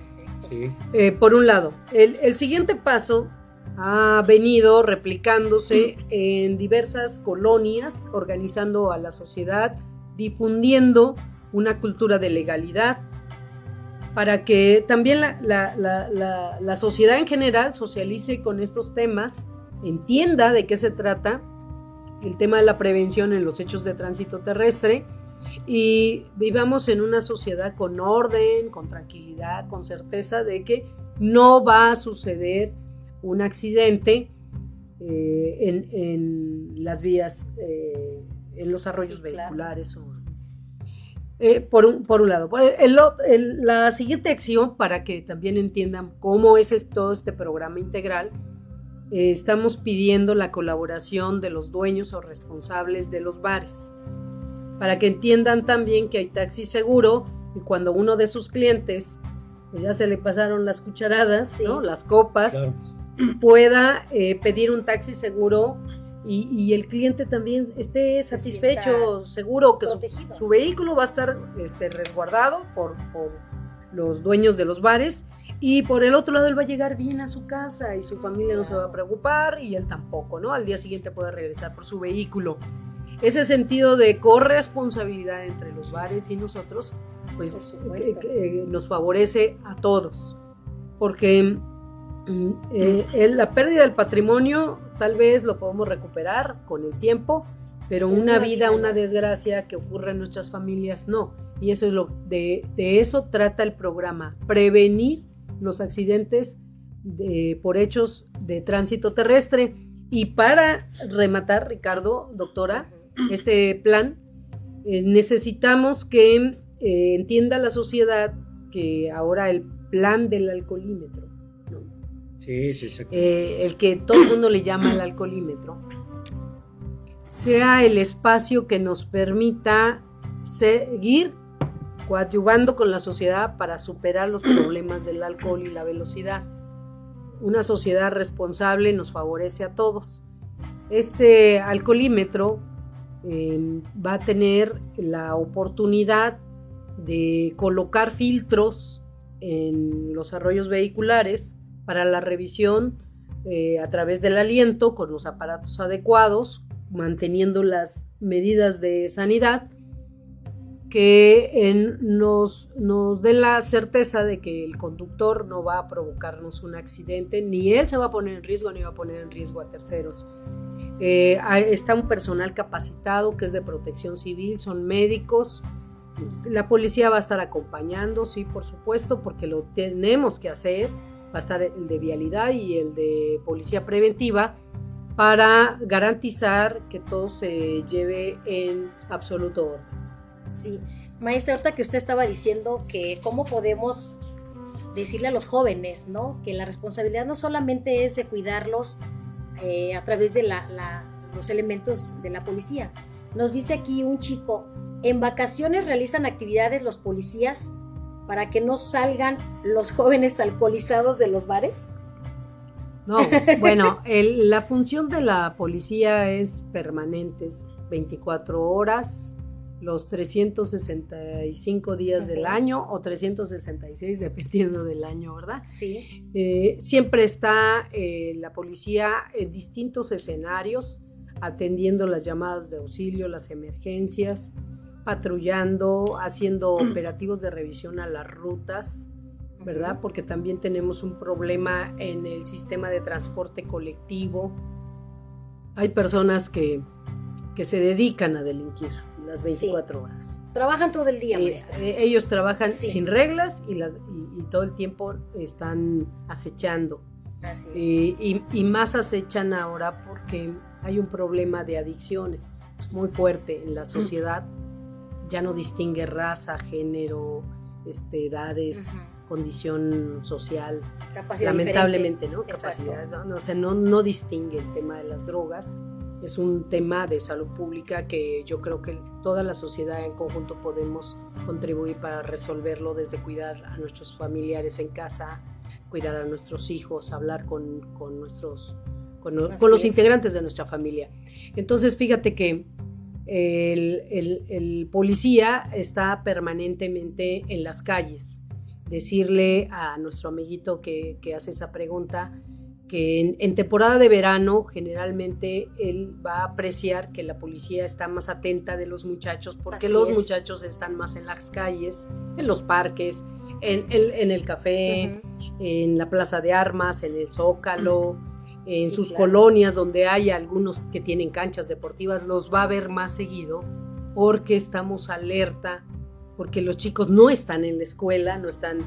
Eh, por un lado, el, siguiente paso ha venido replicándose en diversas colonias, organizando a la sociedad, difundiendo una cultura de legalidad, para que también la sociedad en general socialice con estos temas entienda de qué se trata el tema de la prevención en los hechos de tránsito terrestre y vivamos en una sociedad con orden, con tranquilidad, con certeza de que no va a suceder un accidente eh, en, las vías, eh, en los arroyos vehiculares. Eh, por, un, por, un, lado. la siguiente acción, para que también entiendan cómo es todo este programa integral, eh, estamos pidiendo la colaboración de los dueños o responsables de los bares, para que entiendan también que hay taxi seguro y cuando uno de sus clientes pues ya se le pasaron las cucharadas, ¿no? las copas, pueda eh, pedir un taxi seguro y, el cliente también esté satisfecho, seguro que su, vehículo va a estar este, resguardado por, por los dueños de los bares y por el otro lado, él va a llegar bien a su casa y su familia no se va a preocupar y él tampoco, ¿no? Al día siguiente puede regresar por su vehículo. Ese sentido de corresponsabilidad entre los bares y nosotros, pues eh, eh, nos favorece a todos. Porque mm, eh, la pérdida del patrimonio tal vez lo podemos recuperar con el tiempo, pero una vida, una desgracia que ocurre en nuestras familias, no. Y eso es lo de, de eso trata el programa, prevenir los accidentes por hechos de tránsito terrestre. Y para rematar, Ricardo, doctora, este plan, eh, necesitamos que eh, entienda la sociedad que ahora el plan del alcoholímetro, sí, sí, eh, el que todo el mundo le llama el alcoholímetro, sea el espacio que nos permita seguir coadyuvando con la sociedad para superar los problemas del alcohol y la velocidad. Una sociedad responsable nos favorece a todos. Este alcoholímetro em, va a tener la oportunidad de colocar filtros en los arroyos vehiculares para la revisión eh, a través del aliento con los aparatos adecuados, manteniendo las medidas de sanidad que nos, nos den la certeza de que el conductor no va a provocarnos un accidente, ni él se va a poner en riesgo, ni va a poner en riesgo a terceros. Eh, está un personal capacitado que es de protección civil, son médicos. La policía va a estar acompañando, sí, por supuesto, porque lo tenemos que hacer. Va a estar el de vialidad y el de policía preventiva para garantizar que todo se lleve en absoluto orden. Sí, maestra, ahorita que usted estaba diciendo que cómo podemos decirle a los jóvenes, ¿no? Que la responsabilidad no solamente es de cuidarlos eh, a través de los elementos de la policía. Nos dice aquí un chico, en vacaciones realizan actividades los policías para que no salgan los jóvenes alcoholizados de los bares. No, bueno, la función de la policía es permanente, es 24 horas, los 365 días del año o 366 dependiendo del año, ¿verdad? Sí. Eh, siempre está eh, la policía en distintos escenarios atendiendo las llamadas de auxilio, las emergencias, patrullando, haciendo operativos de revisión a las rutas, ¿verdad? Porque también tenemos un problema en el sistema de transporte colectivo. Hay personas que, que se dedican a delinquir las 24 horas. Trabajan todo el día, eh, eh, ellos trabajan sin reglas y, todo el tiempo están acechando. Eh, y, más acechan ahora porque hay un problema de adicciones muy fuerte en la sociedad. Ya no distingue raza, género, este, edades. Condición social, lamentablemente, ¿no? Capacidades, ¿no? O sea, no, no distingue el tema de las drogas es un tema de salud pública que yo creo que toda la sociedad en conjunto podemos contribuir para resolverlo desde cuidar a nuestros familiares en casa, cuidar a nuestros hijos, hablar con, nuestros con, los integrantes de nuestra familia. Entonces, fíjate que el, policía está permanentemente en las calles. Decirle a nuestro amiguito que, que hace esa pregunta, que en, temporada de verano generalmente él va a apreciar que la policía está más atenta de los muchachos porque los muchachos están más en las calles, en los parques, en, el café, en la plaza de armas, en el zócalo, en sus colonias donde hay algunos que tienen canchas deportivas, los va a ver más seguido porque estamos alerta porque los chicos no están en la escuela, no están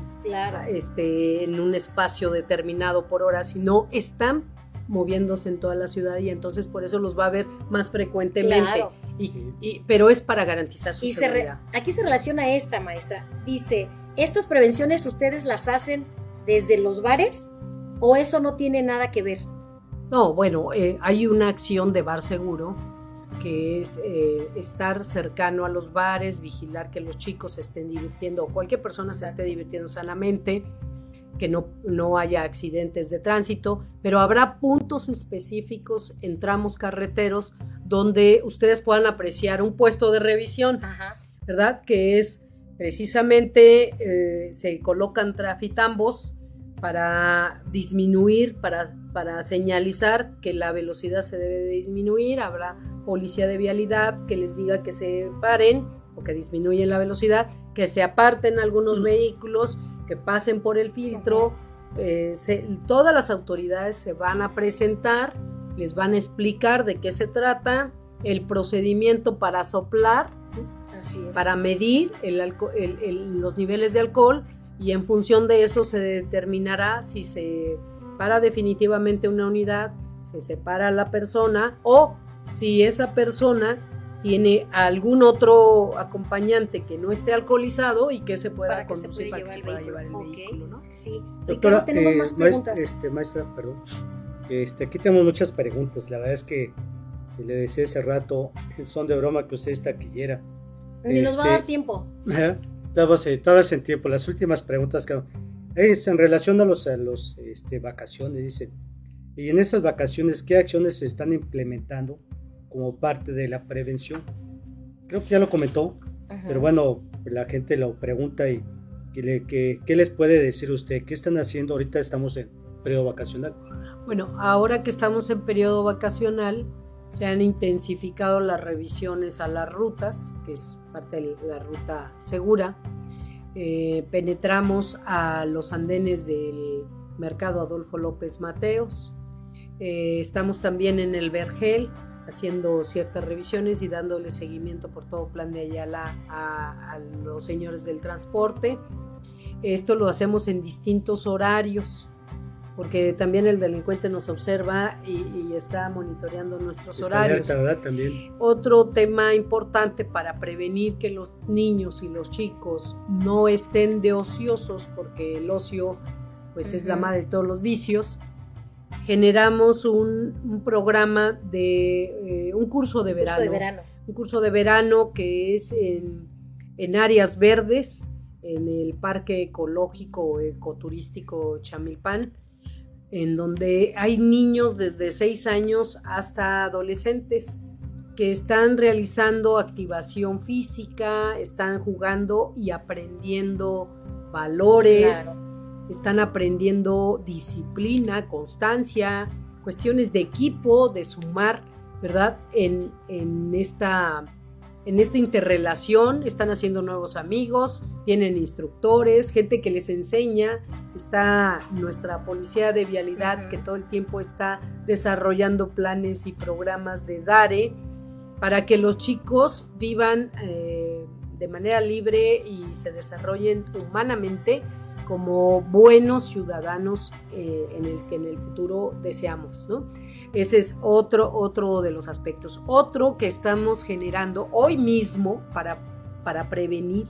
este, en un espacio determinado por hora, sino están moviéndose en toda la ciudad y entonces por eso los va a ver más frecuentemente. Y, pero es para garantizar su seguridad. aquí se relaciona esta, maestra. Dice, ¿estas prevenciones ustedes las hacen desde los bares o eso no tiene nada que ver? No, bueno, eh, hay una acción de bar seguro que es eh, estar cercano a los bares, vigilar que los chicos se estén divirtiendo o cualquier persona se esté divirtiendo sanamente, que no, no haya accidentes de tránsito, pero habrá puntos específicos en tramos carreteros donde ustedes puedan apreciar un puesto de revisión, ¿verdad? Que es precisamente, eh, se colocan trafitambos para disminuir, para, para señalizar que la velocidad se debe de disminuir, habrá policía de vialidad que les diga que se paren o que disminuyen la velocidad, que se aparten algunos mm. vehículos, que pasen por el filtro. Eh, todas las autoridades se van a presentar, les van a explicar de qué se trata, el procedimiento para soplar, para medir los niveles de alcohol y en función de eso se determinará si se para definitivamente una unidad, se separa a la persona o si esa persona tiene algún otro acompañante que no esté alcoholizado y que se pueda conducir para que se pueda llevar el vehículo, ¿no? Sí. Doctora, tenemos eh, más preguntas. Este, maestra, perdón. Este, aquí tenemos muchas preguntas. La verdad es que le decía hace rato, son de broma que usted es taquillera. Ni nos va a dar este, tiempo. Todas en tiempo. Las últimas preguntas que es en relación a los, a los este, vacaciones, dice. Y en esas vacaciones, ¿qué acciones se están implementando como parte de la prevención? Creo que ya lo comentó, pero bueno, la gente lo pregunta y ¿qué, qué, les puede decir usted? ¿Qué están haciendo? Ahorita estamos en periodo vacacional. Bueno, ahora que estamos en periodo vacacional, Se han intensificado las revisiones a las rutas, que es parte de la ruta segura. Eh, penetramos a los andenes del mercado Adolfo López Mateos. Eh, estamos también en el Vergel haciendo ciertas revisiones y dándole seguimiento por todo plan de Ayala a, a los señores del transporte. Esto lo hacemos en distintos horarios porque también el delincuente nos observa y, está monitoreando nuestros horarios. También. Otro tema importante para prevenir que los niños y los chicos no estén de ociosos, porque el ocio pues es la madre de todos los vicios, generamos un, programa de eh, un curso de verano, curso de verano, Un curso de verano que es en, en áreas verdes, en el Parque Ecológico Ecoturístico Chamilpan en donde hay niños desde 6 años hasta adolescentes que están realizando activación física, están jugando y aprendiendo valores, están aprendiendo disciplina, constancia, cuestiones de equipo, de sumar, ¿verdad? En, en esta en esta interrelación, están haciendo nuevos amigos, tienen instructores, gente que les enseña, está nuestra policía de vialidad que todo el tiempo está desarrollando planes y programas de DARE para que los chicos vivan eh, de manera libre y se desarrollen humanamente como buenos ciudadanos eh, en el que en el futuro deseamos, ¿no? Ese es otro, otro de los aspectos. Otro que estamos generando hoy mismo para, para prevenir,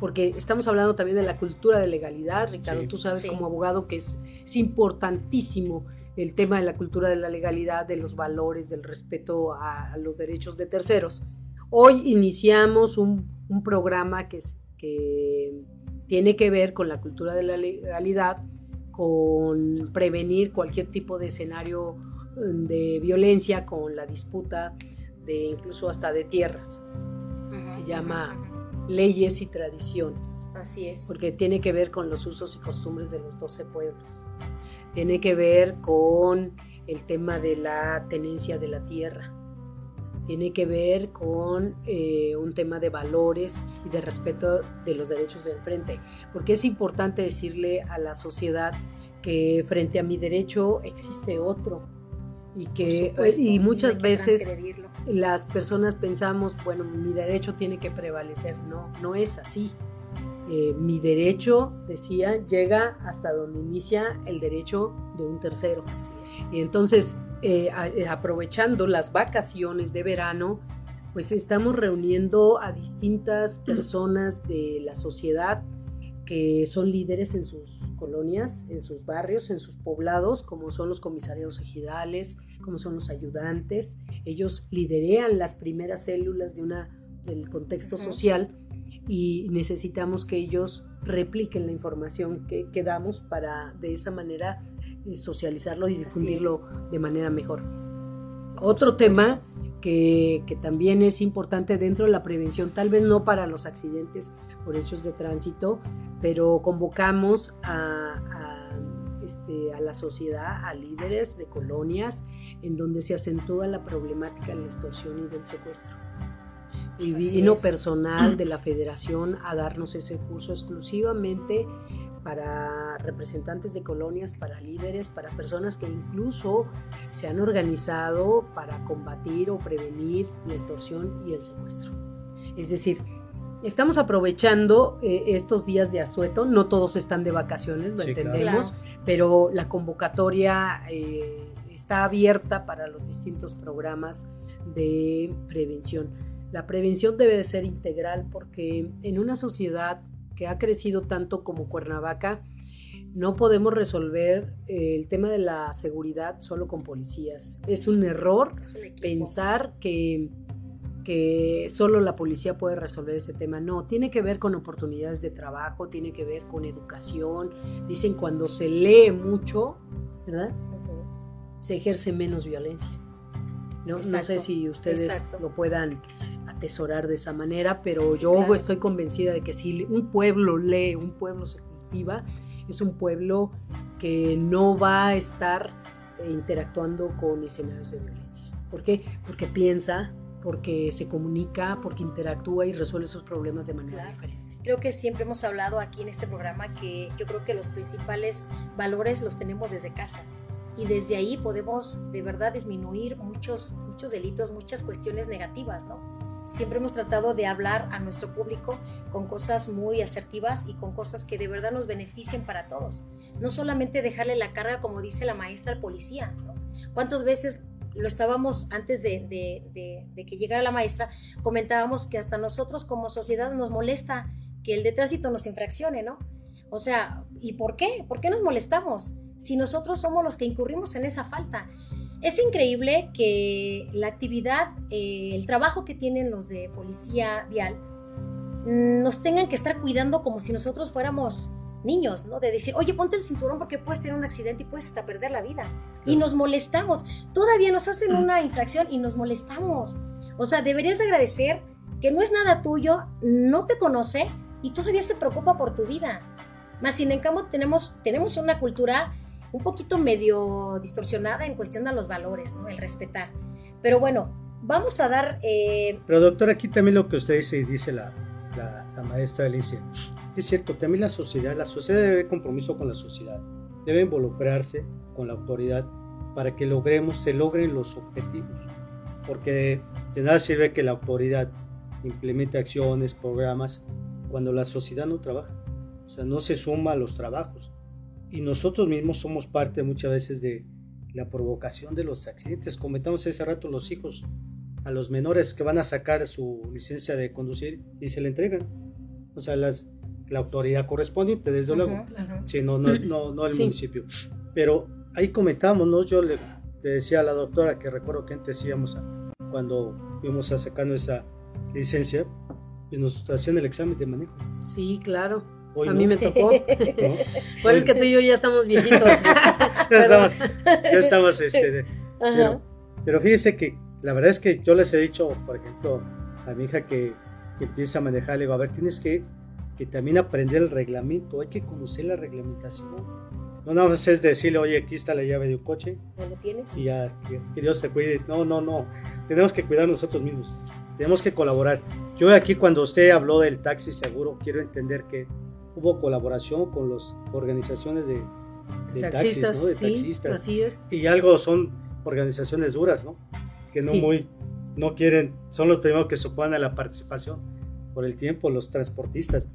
porque estamos hablando también de la cultura de legalidad, Ricardo, tú sabes como abogado que es, es importantísimo el tema de la cultura de la legalidad, de los valores, del respeto a, los derechos de terceros. Hoy iniciamos un, un programa que, es, que tiene que ver con la cultura de la legalidad, con prevenir cualquier tipo de escenario de violencia con la disputa de incluso hasta de tierras. Se llama leyes y tradiciones. Así es. Porque tiene que ver con los usos y costumbres de los 12 pueblos. Tiene que ver con el tema de la tenencia de la tierra. Tiene que ver con eh, un tema de valores y de respeto de los derechos del frente. Porque es importante decirle a la sociedad que frente a mi derecho existe otro y que y muchas veces las personas pensamos bueno mi derecho tiene que prevalecer no no es así. Eh, mi derecho decía llega hasta donde inicia el derecho de un tercero. Y entonces eh, eh, aprovechando las vacaciones de verano pues estamos reuniendo a distintas personas de la sociedad que son líderes en sus colonias, en sus barrios, en sus poblados, como son los comisarios ejidales, como son los ayudantes. Ellos liderean las primeras células de una, del contexto social y necesitamos que ellos repliquen la información que, que damos para de esa manera eh, socializarlo y difundirlo de manera mejor. Otro tema que, que, también es importante dentro de la prevención, tal vez no para los accidentes por hechos de tránsito, pero convocamos a, este, a, la sociedad, a líderes de colonias, en donde se acentúa la problemática de la extorsión y del secuestro. Y vino personal de la federación a darnos ese curso exclusivamente para representantes de colonias, para líderes, para personas que incluso se han organizado para combatir o prevenir la extorsión y el secuestro. Es decir, estamos aprovechando eh, estos días de asueto, no todos están de vacaciones, lo entendemos, pero la convocatoria eh, está abierta para los distintos programas de prevención. La prevención debe de ser integral porque en una sociedad que ha crecido tanto como Cuernavaca, no podemos resolver eh, el tema de la seguridad solo con policías. Es un error pensar que que solo la policía puede resolver ese tema. No, tiene que ver con oportunidades de trabajo, tiene que ver con educación. Dicen cuando se lee mucho, ¿verdad? Se ejerce menos violencia. No, no sé si ustedes lo puedan atesorar de esa manera, pero yo estoy convencida de que si un pueblo lee, un pueblo se cultiva, es un pueblo que no va a estar interactuando con escenarios de violencia. ¿Por qué? Porque piensa, porque se comunica, porque interactúa y resuelve sus problemas de manera diferente. Creo que siempre hemos hablado aquí en este programa que yo creo que los principales valores los tenemos desde casa y desde ahí podemos de verdad disminuir muchos, muchos delitos, muchas cuestiones negativas, ¿no? Siempre hemos tratado de hablar a nuestro público con cosas muy asertivas y con cosas que de verdad nos beneficien para todos. No solamente dejarle la carga, como dice la maestra, al policía. ¿no? ¿Cuántas veces lo estábamos antes de, que llegara la maestra? Comentábamos que hasta nosotros como sociedad nos molesta que el de tránsito nos infraccione, ¿no? O sea, ¿y por qué? ¿Por qué nos molestamos si nosotros somos los que incurrimos en esa falta? Es increíble que la actividad, eh, el trabajo que tienen los de policía vial, mm, nos tengan que estar cuidando como si nosotros fuéramos niños, ¿no? De decir, oye, ponte el cinturón porque puedes tener un accidente y puedes hasta perder la vida. Y nos molestamos. Todavía nos hacen una infracción y nos molestamos. O sea, deberías agradecer que no es nada tuyo, no te conoce y todavía se preocupa por tu vida. Más sin cambio tenemos, tenemos una cultura un poquito medio distorsionada en cuestión de los valores, ¿no? El respetar. Pero bueno, vamos a dar... Eh... Pero doctor, aquí también lo que usted dice y dice la, la, maestra Alicia, es cierto, también la sociedad, la sociedad debe compromiso con la sociedad, debe involucrarse con la autoridad para que logremos, se logren los objetivos. Porque de nada sirve que la autoridad implemente acciones, programas, cuando la sociedad no trabaja. O sea, no se suma a los trabajos. Y nosotros mismos somos parte muchas veces de la provocación de los accidentes. Comentamos hace rato los hijos a los menores que van a sacar su licencia de conducir y se le entregan. O sea, las, la autoridad correspondiente, desde luego. Sí, no, no, no, no el municipio. Pero ahí comentamos, ¿no? Yo le, decía a la doctora que recuerdo que antes íbamos a, cuando fuimos a sacar esa licencia, y nos hacían el examen de manejo. Sí, claro. a mí me tocó. Bueno, es que tú y yo ya estamos viejitos. ya estamos, ya estamos este, pero, pero, fíjese que la verdad es que yo les he dicho, por ejemplo, a mi hija que, que empieza a manejar, le digo, a ver, tienes que, que también aprender el reglamento, hay que conocer la reglamentación. No nada más es decirle, oye, aquí está la llave de un coche. ¿Ya lo tienes? Y ya, que Dios te cuide. No, no, no. Tenemos que cuidar nosotros mismos. Tenemos que colaborar. Yo aquí cuando usted habló del taxi seguro, quiero entender que hubo colaboración con las organizaciones de, taxis, ¿no? De taxistas. Así es. Y algo son organizaciones duras, ¿no? Que no muy, no quieren, son los primeros que se oponen a la participación por el tiempo, los transportistas.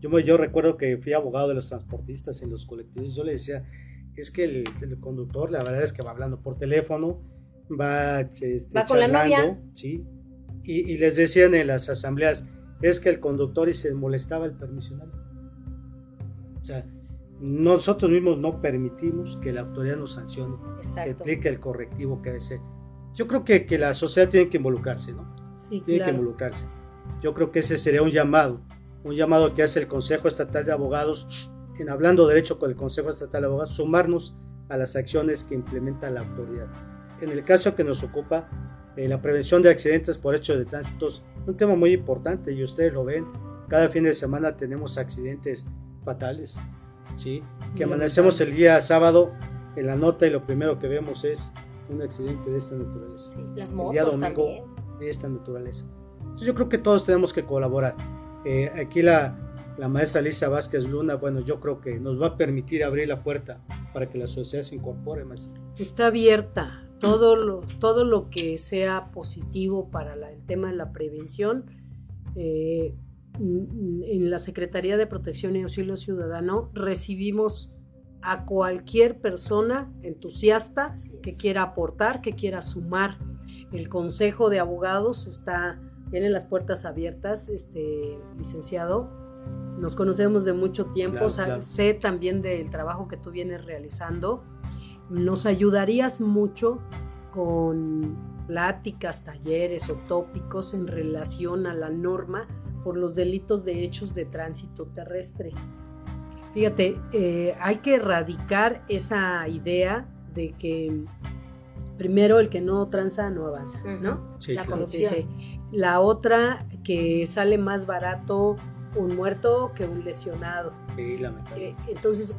Yo, yo recuerdo que fui abogado de los transportistas en los colectivos. Yo le decía, es que el, conductor, la verdad es que va hablando por teléfono, va, este, va con la novia. Sí, y, les decían en las asambleas, es que el conductor y se molestaba el permisional. O sea, nosotros mismos no permitimos que la autoridad nos sancione, que aplique el correctivo que desee. Yo creo que, que, la sociedad tiene que involucrarse, ¿no? Sí, tiene que involucrarse. Yo creo que ese sería un llamado, un llamado que hace el Consejo Estatal de Abogados, en hablando derecho con el Consejo Estatal de Abogados, sumarnos a las acciones que implementa la autoridad. En el caso que nos ocupa, eh, la prevención de accidentes por hechos de tránsito es un tema muy importante y ustedes lo ven. Cada fin de semana tenemos accidentes fatales, ¿sí? Que amanecemos el día sábado en la nota y lo primero que vemos es un accidente de esta naturaleza. Sí, las motos también. De esta naturaleza. Yo creo que todos tenemos que colaborar. Eh, aquí la, la maestra Alicia Vázquez Luna, bueno, yo creo que nos va a permitir abrir la puerta para que la sociedad se incorpore, maestra. Está abierta, todo lo, todo lo que sea positivo para el tema de la prevención. Eh, en la Secretaría de Protección y Auxilio Ciudadano recibimos a cualquier persona entusiasta que quiera aportar, que quiera sumar. El Consejo de Abogados está, tiene las puertas abiertas, este licenciado. Nos conocemos de mucho tiempo, sé también del trabajo que tú vienes realizando nos ayudarías mucho con pláticas, talleres o tópicos en relación a la norma por los delitos de hechos de tránsito terrestre. Fíjate, eh, hay que erradicar esa idea de que primero el que no tranza no avanza, ¿no? la corrupción. La otra, que sale más barato un muerto que un lesionado. Sí, lamentable. Eh, entonces,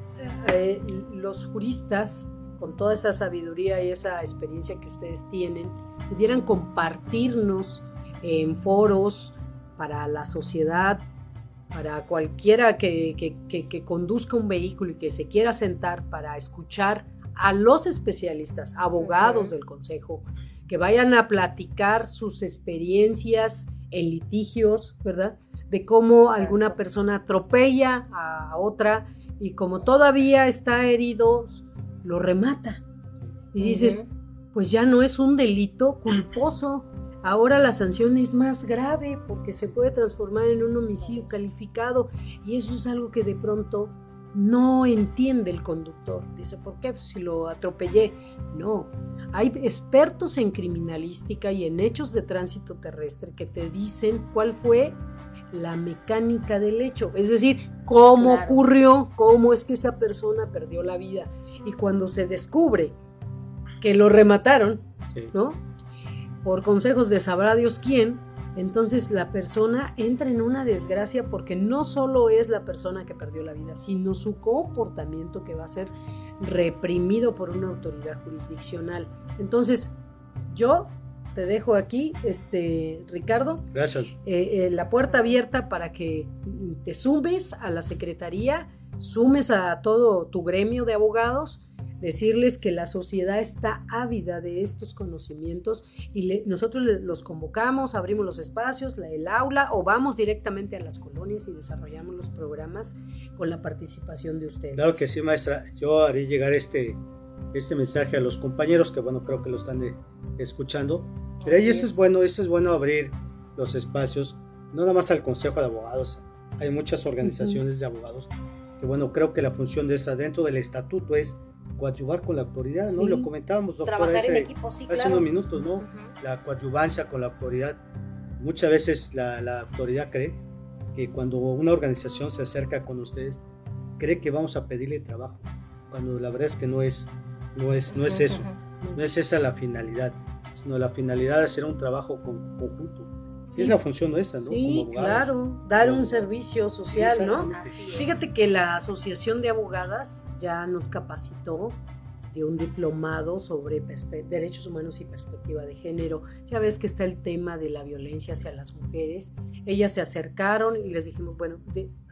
eh, los juristas con toda esa sabiduría y esa experiencia que ustedes tienen, pudieran compartirnos en foros para la sociedad, para cualquiera que, que, conduzca un vehículo y que se quiera sentar para escuchar a los especialistas, abogados del Consejo, que vayan a platicar sus experiencias en litigios, ¿verdad? De cómo alguna persona atropella a otra y como todavía está herido, lo remata. Y dices, pues ya no es un delito culposo. Ahora la sanción es más grave porque se puede transformar en un homicidio calificado y eso es algo que de pronto no entiende el conductor. Dice, ¿por qué? Pues si lo atropellé. No, hay expertos en criminalística y en hechos de tránsito terrestre que te dicen cuál fue la mecánica del hecho, es decir, cómo ocurrió, cómo es que esa persona perdió la vida. Y cuando se descubre que lo remataron, ¿no? Por consejos de sabrá Dios quién, entonces la persona entra en una desgracia porque no solo es la persona que perdió la vida, sino su comportamiento que va a ser reprimido por una autoridad jurisdiccional. Entonces, yo te dejo aquí, este, Ricardo. Gracias. Eh, eh, la puerta abierta para que te sumes a la Secretaría, sumes a todo tu gremio de abogados, decirles que la sociedad está ávida de estos conocimientos y nosotros los convocamos, abrimos los espacios, el aula o vamos directamente a las colonias y desarrollamos los programas con la participación de ustedes. Claro que sí, maestra. Yo haré llegar este, este mensaje a los compañeros que, bueno, creo que lo están eh, escuchando pero ahí eso es bueno, eso es bueno abrir los espacios, no nada más al Consejo de Abogados, hay muchas organizaciones de abogados que bueno, creo que la función de esa dentro del estatuto es coadyuvar con la autoridad, ¿no? Lo comentábamos, doctora, Trabajar en equipo, sí, hace unos minutos, ¿no? La coadyuvancia con la autoridad. Muchas veces la, la, autoridad cree que cuando una organización se acerca con ustedes, cree que vamos a pedirle trabajo, cuando la verdad es que no es, no es, no es eso, no es esa la finalidad sino la finalidad de hacer un trabajo conjunto. Sí. Es la función nuestra, ¿no? Sí, claro, dar un servicio social, ¿no? Fíjate que la Asociación de Abogadas ya nos capacitó de un diplomado sobre derechos humanos y perspectiva de género. Ya ves que está el tema de la violencia hacia las mujeres. Ellas se acercaron y les dijimos, bueno,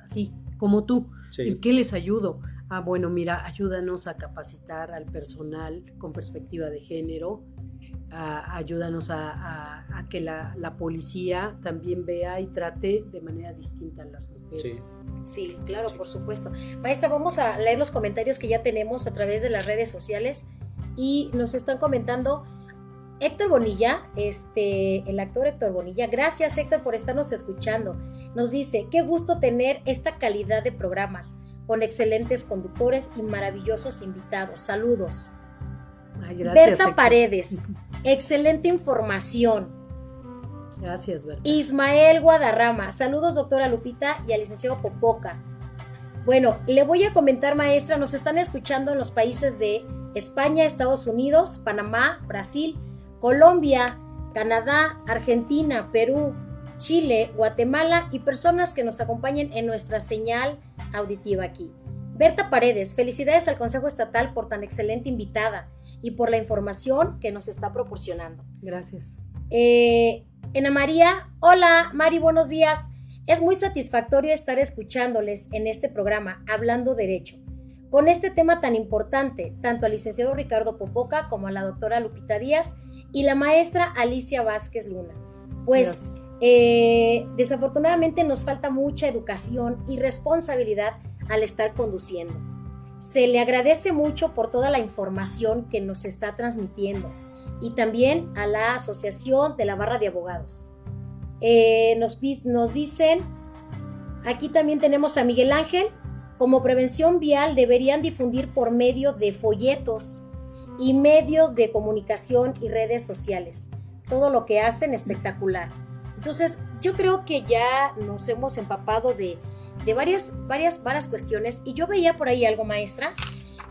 así como tú, ¿en qué les ayudo? Ah, bueno, mira, ayúdanos a capacitar al personal con perspectiva de género, ayúdanos a, que la, policía también vea y trate de manera distinta a las mujeres. Sí, claro, por supuesto. Maestra, vamos a leer los comentarios que ya tenemos a través de las redes sociales y nos están comentando Héctor Bonilla, este, el actor Héctor Bonilla, gracias Héctor por estarnos escuchando. Nos dice, qué gusto tener esta calidad de programas con excelentes conductores y maravillosos invitados. Saludos. Berta Paredes, excelente información. Gracias, Berta. Ismael Guadarrama, saludos doctora Lupita y al licenciado Popoca. Bueno, le voy a comentar, maestra, nos están escuchando en los países de España, Estados Unidos, Panamá, Brasil, Colombia, Canadá, Argentina, Perú, Chile, Guatemala y personas que nos acompañen en nuestra señal auditiva aquí. Berta Paredes, felicidades al Consejo Estatal por tan excelente invitada y por la información que nos está proporcionando. Gracias. Eh, Ana María, hola Mari, buenos días. Es muy satisfactorio estar escuchándoles en este programa, hablando derecho, con este tema tan importante, tanto al licenciado Ricardo Popoca como a la doctora Lupita Díaz y la maestra Alicia Vázquez Luna. Pues eh, desafortunadamente nos falta mucha educación y responsabilidad al estar conduciendo. Se le agradece mucho por toda la información que nos está transmitiendo y también a la Asociación de la Barra de Abogados. Eh, nos, nos dicen, aquí también tenemos a Miguel Ángel, como prevención vial deberían difundir por medio de folletos y medios de comunicación y redes sociales. Todo lo que hacen espectacular. Entonces, yo creo que ya nos hemos empapado de de varias, varias, varias cuestiones y yo veía por ahí algo, maestra,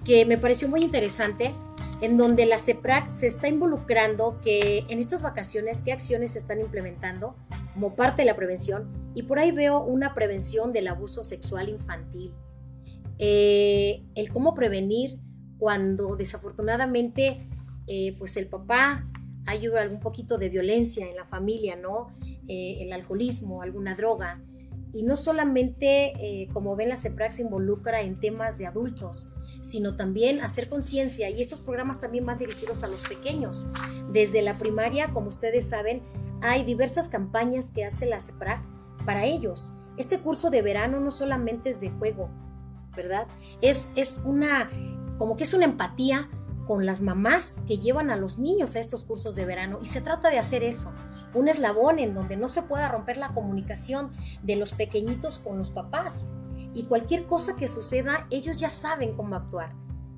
que me pareció muy interesante, en donde la CEPRAC se está involucrando que en estas vacaciones, qué acciones se están implementando como parte de la prevención, y por ahí veo una prevención del abuso sexual infantil. Eh, el cómo prevenir cuando desafortunadamente eh, pues el papá hay algún poquito de violencia en la familia, ¿no? Eh, el alcoholismo, alguna droga. Y no solamente, eh, como ven, la CEPRAC se involucra en temas de adultos, sino también hacer conciencia. Y estos programas también van dirigidos a los pequeños. Desde la primaria, como ustedes saben, hay diversas campañas que hace la CEPRAC para ellos. Este curso de verano no solamente es de juego, ¿verdad? Es, es una, como que es una empatía con las mamás que llevan a los niños a estos cursos de verano. Y se trata de hacer eso, un eslabón en donde no se pueda romper la comunicación de los pequeñitos con los papás. Y cualquier cosa que suceda, ellos ya saben cómo actuar.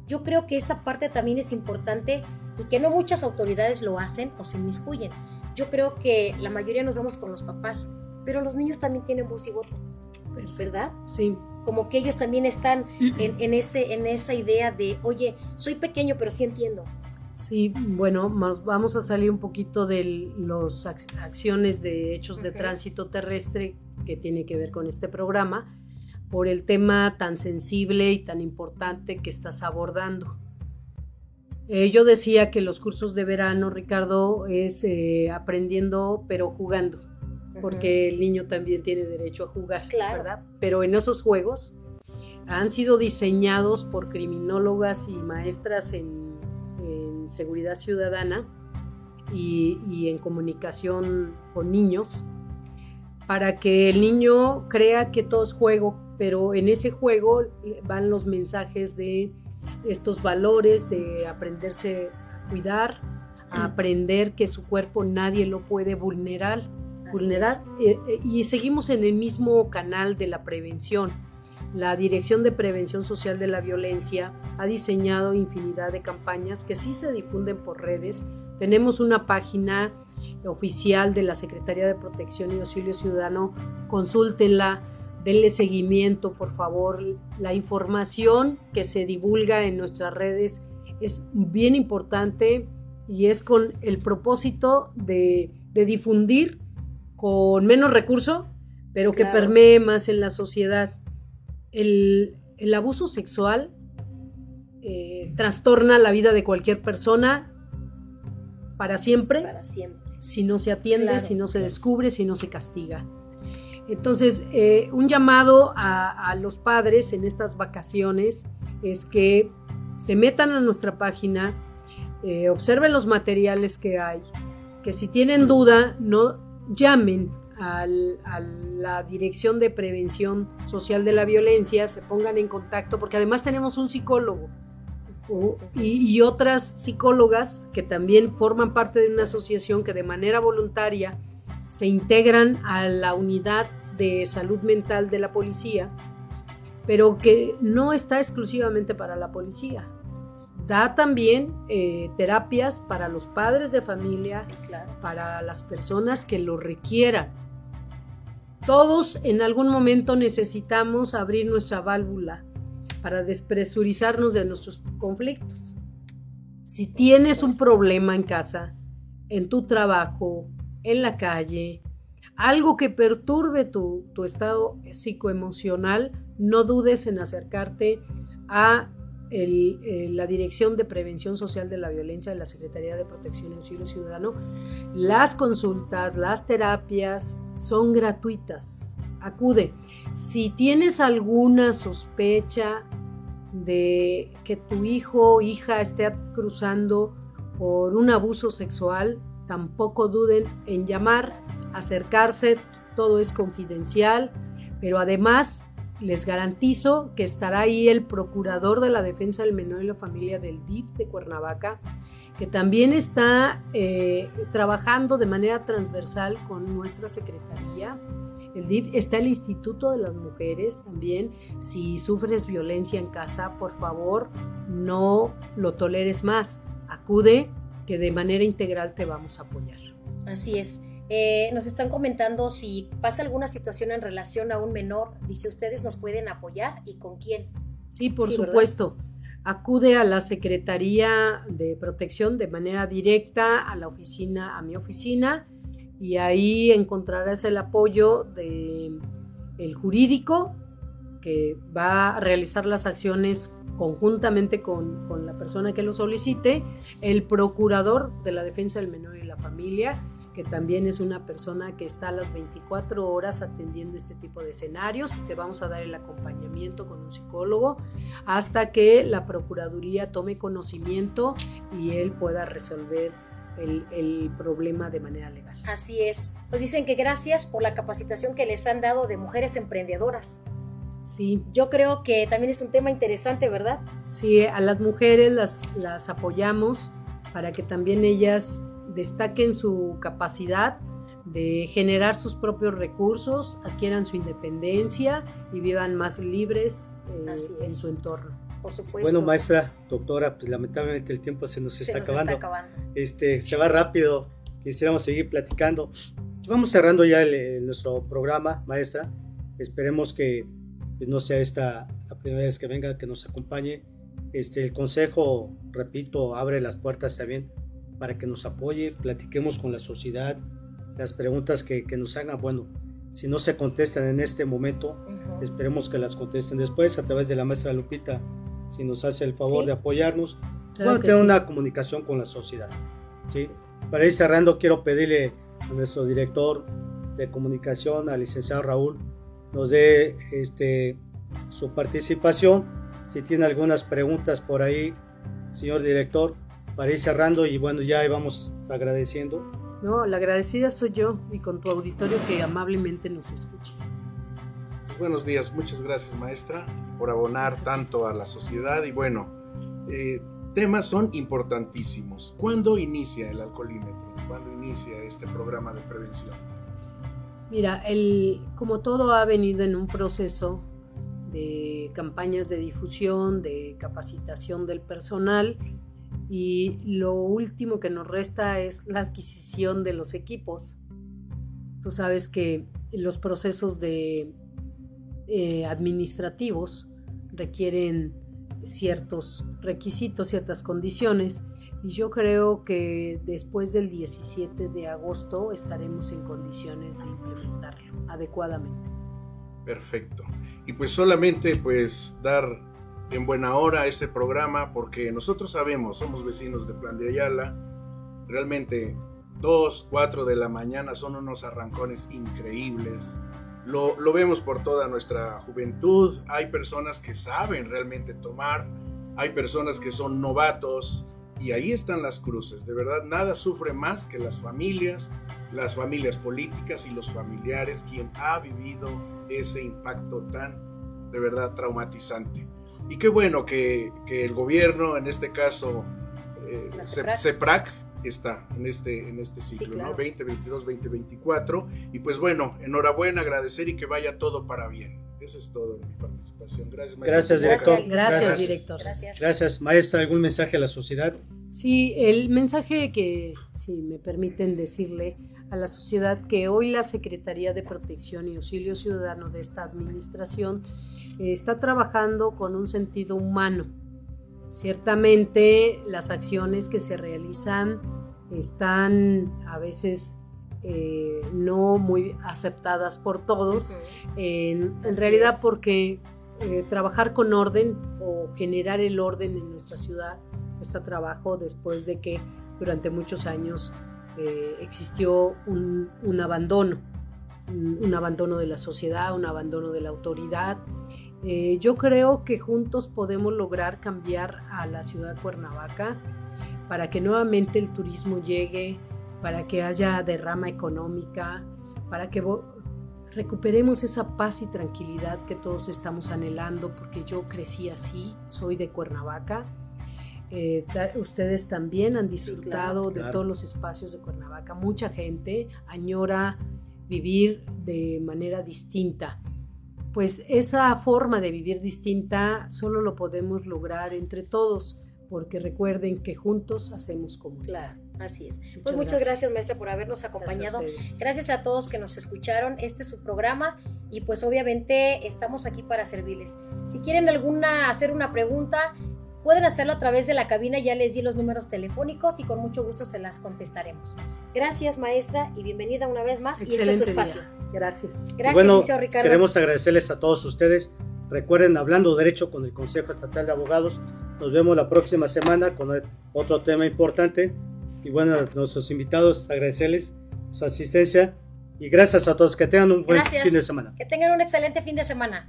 Yo creo que esta parte también es importante y que no muchas autoridades lo hacen o se inmiscuyen. Yo creo que la mayoría nos vamos con los papás, pero los niños también tienen voz y voto, ¿verdad? Sí como que ellos también están en, ese, en esa idea de, oye, soy pequeño, pero sí entiendo. Sí, bueno, vamos a salir un poquito de las acciones de hechos de tránsito terrestre que tiene que ver con este programa, por el tema tan sensible y tan importante que estás abordando. Eh, yo decía que los cursos de verano, Ricardo, es eh, aprendiendo pero jugando porque el niño también tiene derecho a jugar, ¿verdad? Pero en esos juegos han sido diseñados por criminólogas y maestras en, seguridad ciudadana y, en comunicación con niños para que el niño crea que todo es juego, pero en ese juego van los mensajes de estos valores, de aprenderse a cuidar, a aprender que su cuerpo nadie lo puede vulnerar vulnerar eh, eh, y seguimos en el mismo canal de la prevención. La Dirección de Prevención Social de la Violencia ha diseñado infinidad de campañas que sí se difunden por redes. Tenemos una página oficial de la Secretaría de Protección y Auxilio Ciudadano. Consúltenla, denle seguimiento, por favor. La información que se divulga en nuestras redes es bien importante y es con el propósito de, de difundir con menos recurso, pero que permee más en la sociedad. El, abuso sexual eh, trastorna la vida de cualquier persona para siempre, para siempre. si no se atiende, si no se descubre, si no se castiga. Entonces, eh, un llamado a, los padres en estas vacaciones es que se metan a nuestra página, eh, observen los materiales que hay, que si tienen duda, no llamen a la Dirección de Prevención Social de la Violencia, se pongan en contacto, porque además tenemos un psicólogo y, otras psicólogas que también forman parte de una asociación que de manera voluntaria se integran a la unidad de salud mental de la policía, pero que no está exclusivamente para la policía. Da también eh, terapias para los padres de familia, para las personas que lo requieran. Todos en algún momento necesitamos abrir nuestra válvula para despresurizarnos de nuestros conflictos. Si tienes un problema en casa, en tu trabajo, en la calle, algo que perturbe tu, tu estado psicoemocional, no dudes en acercarte a la Dirección de Prevención Social de la Violencia de la Secretaría de Protección y Auxilio Ciudadano, las consultas, las terapias son gratuitas. Acude. Si tienes alguna sospecha de que tu hijo o hija esté cruzando por un abuso sexual, tampoco duden en llamar, acercarse, todo es confidencial, pero además les garantizo que estará ahí el procurador de la defensa del menor y la familia del DIF de Cuernavaca, que también está eh, trabajando de manera transversal con nuestra secretaría. El DIF está el Instituto de las Mujeres también. Si sufres violencia en casa, por favor, no lo toleres más. Acude, que de manera integral te vamos a apoyar. Así es. Eh, nos están comentando si pasa alguna situación en relación a un menor, dice ustedes nos pueden apoyar y con quién. Sí, por supuesto. Acude a la Secretaría de Protección de manera directa a la oficina, a mi oficina, y ahí encontrarás el apoyo de el jurídico porque va a realizar las acciones conjuntamente con, con, la persona que lo solicite, el procurador de la defensa del menor y la familia, que también es una persona que está a las 24 horas atendiendo este tipo de escenarios y te vamos a dar el acompañamiento con un psicólogo hasta que la Procuraduría tome conocimiento y él pueda resolver el, el, problema de manera legal. Así es. Nos dicen que gracias por la capacitación que les han dado de mujeres emprendedoras. Sí. Yo creo que también es un tema interesante, ¿verdad? Sí, a las mujeres las, las apoyamos para que también ellas destaquen su capacidad de generar sus propios recursos, adquieran su independencia y vivan más libres eh, en su entorno. Por supuesto. Bueno, maestra, doctora, pues lamentablemente el tiempo se nos, se está, nos acabando. está acabando. Este, se va rápido, quisiéramos seguir platicando. Vamos cerrando ya el, el, nuestro programa, maestra. Esperemos que pues, no sea esta la primera vez que venga, que nos acompañe. Este, el consejo, repito, abre las puertas también para que nos apoye, platiquemos con la sociedad, las preguntas que, que nos hagan, bueno, si no se contestan en este momento, uh -huh. esperemos que las contesten después a través de la maestra Lupita, si nos hace el favor Sí. de apoyarnos, Claro bueno, tener sí. una comunicación con la sociedad. ¿sí? Para ir cerrando, quiero pedirle a nuestro director de comunicación, al licenciado Raúl, nos dé este, su participación. Si tiene algunas preguntas por ahí, señor director, para ir cerrando y bueno, ya vamos agradeciendo. No, la agradecida soy yo y con tu auditorio que amablemente nos escucha. Buenos días, muchas gracias maestra por abonar tanto a la sociedad y bueno, eh, temas son importantísimos. ¿Cuándo inicia el alcoholímetro? ¿Cuándo inicia este programa de prevención? Mira, el, como todo ha venido en un proceso de campañas de difusión, de capacitación del personal y lo último que nos resta es la adquisición de los equipos. Tú sabes que los procesos de eh, administrativos requieren ciertos requisitos, ciertas condiciones y yo creo que después del 17 de agosto estaremos en condiciones de implementarlo adecuadamente. Perfecto. Y pues solamente pues dar en buena hora este programa porque nosotros sabemos, somos vecinos de Plan de Ayala, realmente 2, 4 de la mañana son unos arrancones increíbles. Lo, lo, vemos por toda nuestra juventud, hay personas que saben realmente tomar, hay personas que son novatos y ahí están las cruces. De verdad, nada sufre más que las familias, las familias políticas y los familiares, quien ha vivido ese impacto tan, de verdad, traumatizante. Y qué bueno que, que el gobierno, en este caso, eh, CEPRAC. CEPRAC, está en este, en este ciclo, sí, claro. ¿no? 2022, 2024. Y pues bueno, enhorabuena, agradecer y que vaya todo para bien. Eso es todo en mi participación. Gracias, maestra. Gracias, director. Gracias, Gracias. director. Gracias. Gracias, maestra. ¿Algún mensaje a la sociedad? Sí, el mensaje que, si me permiten decirle a la sociedad, que hoy la Secretaría de Protección y Auxilio Ciudadano de esta administración eh, está trabajando con un sentido humano. Ciertamente las acciones que se realizan están a veces eh, no muy aceptadas por todos, en, en realidad es. porque eh, trabajar con orden o generar el orden en nuestra ciudad cuesta trabajo después de que durante muchos años eh, existió un, un abandono, un, abandono de la sociedad, un abandono de la autoridad. Eh, yo creo que juntos podemos lograr cambiar a la ciudad de Cuernavaca para que nuevamente el turismo llegue, para que haya derrama económica, para que recuperemos esa paz y tranquilidad que todos estamos anhelando, porque yo crecí así, soy de Cuernavaca. Eh, ustedes también han disfrutado claro. de todos los espacios de Cuernavaca. Mucha gente añora vivir de manera distinta. Pues esa forma de vivir distinta solo lo podemos lograr entre todos, porque recuerden que juntos hacemos comunidad. Claro. Así es. Muchas pues muchas gracias. gracias, maestra, por habernos acompañado. Gracias a, gracias a, todos que nos escucharon. Este es su programa y pues obviamente estamos aquí para servirles. Si quieren alguna hacer una pregunta, pueden hacerlo a través de la cabina. Ya les di los números telefónicos y con mucho gusto se las contestaremos. Gracias, maestra, y bienvenida una vez más. Excelente y este es su espacio. Día. Gracias. Gracias, bueno, Ricardo. Queremos agradecerles a todos ustedes Recuerden, hablando derecho con el Consejo Estatal de Abogados, nos vemos la próxima semana con otro tema importante. Y bueno, a nuestros invitados, agradecerles su asistencia y gracias a todos. Que tengan un buen fin de semana. Que tengan un excelente fin de semana.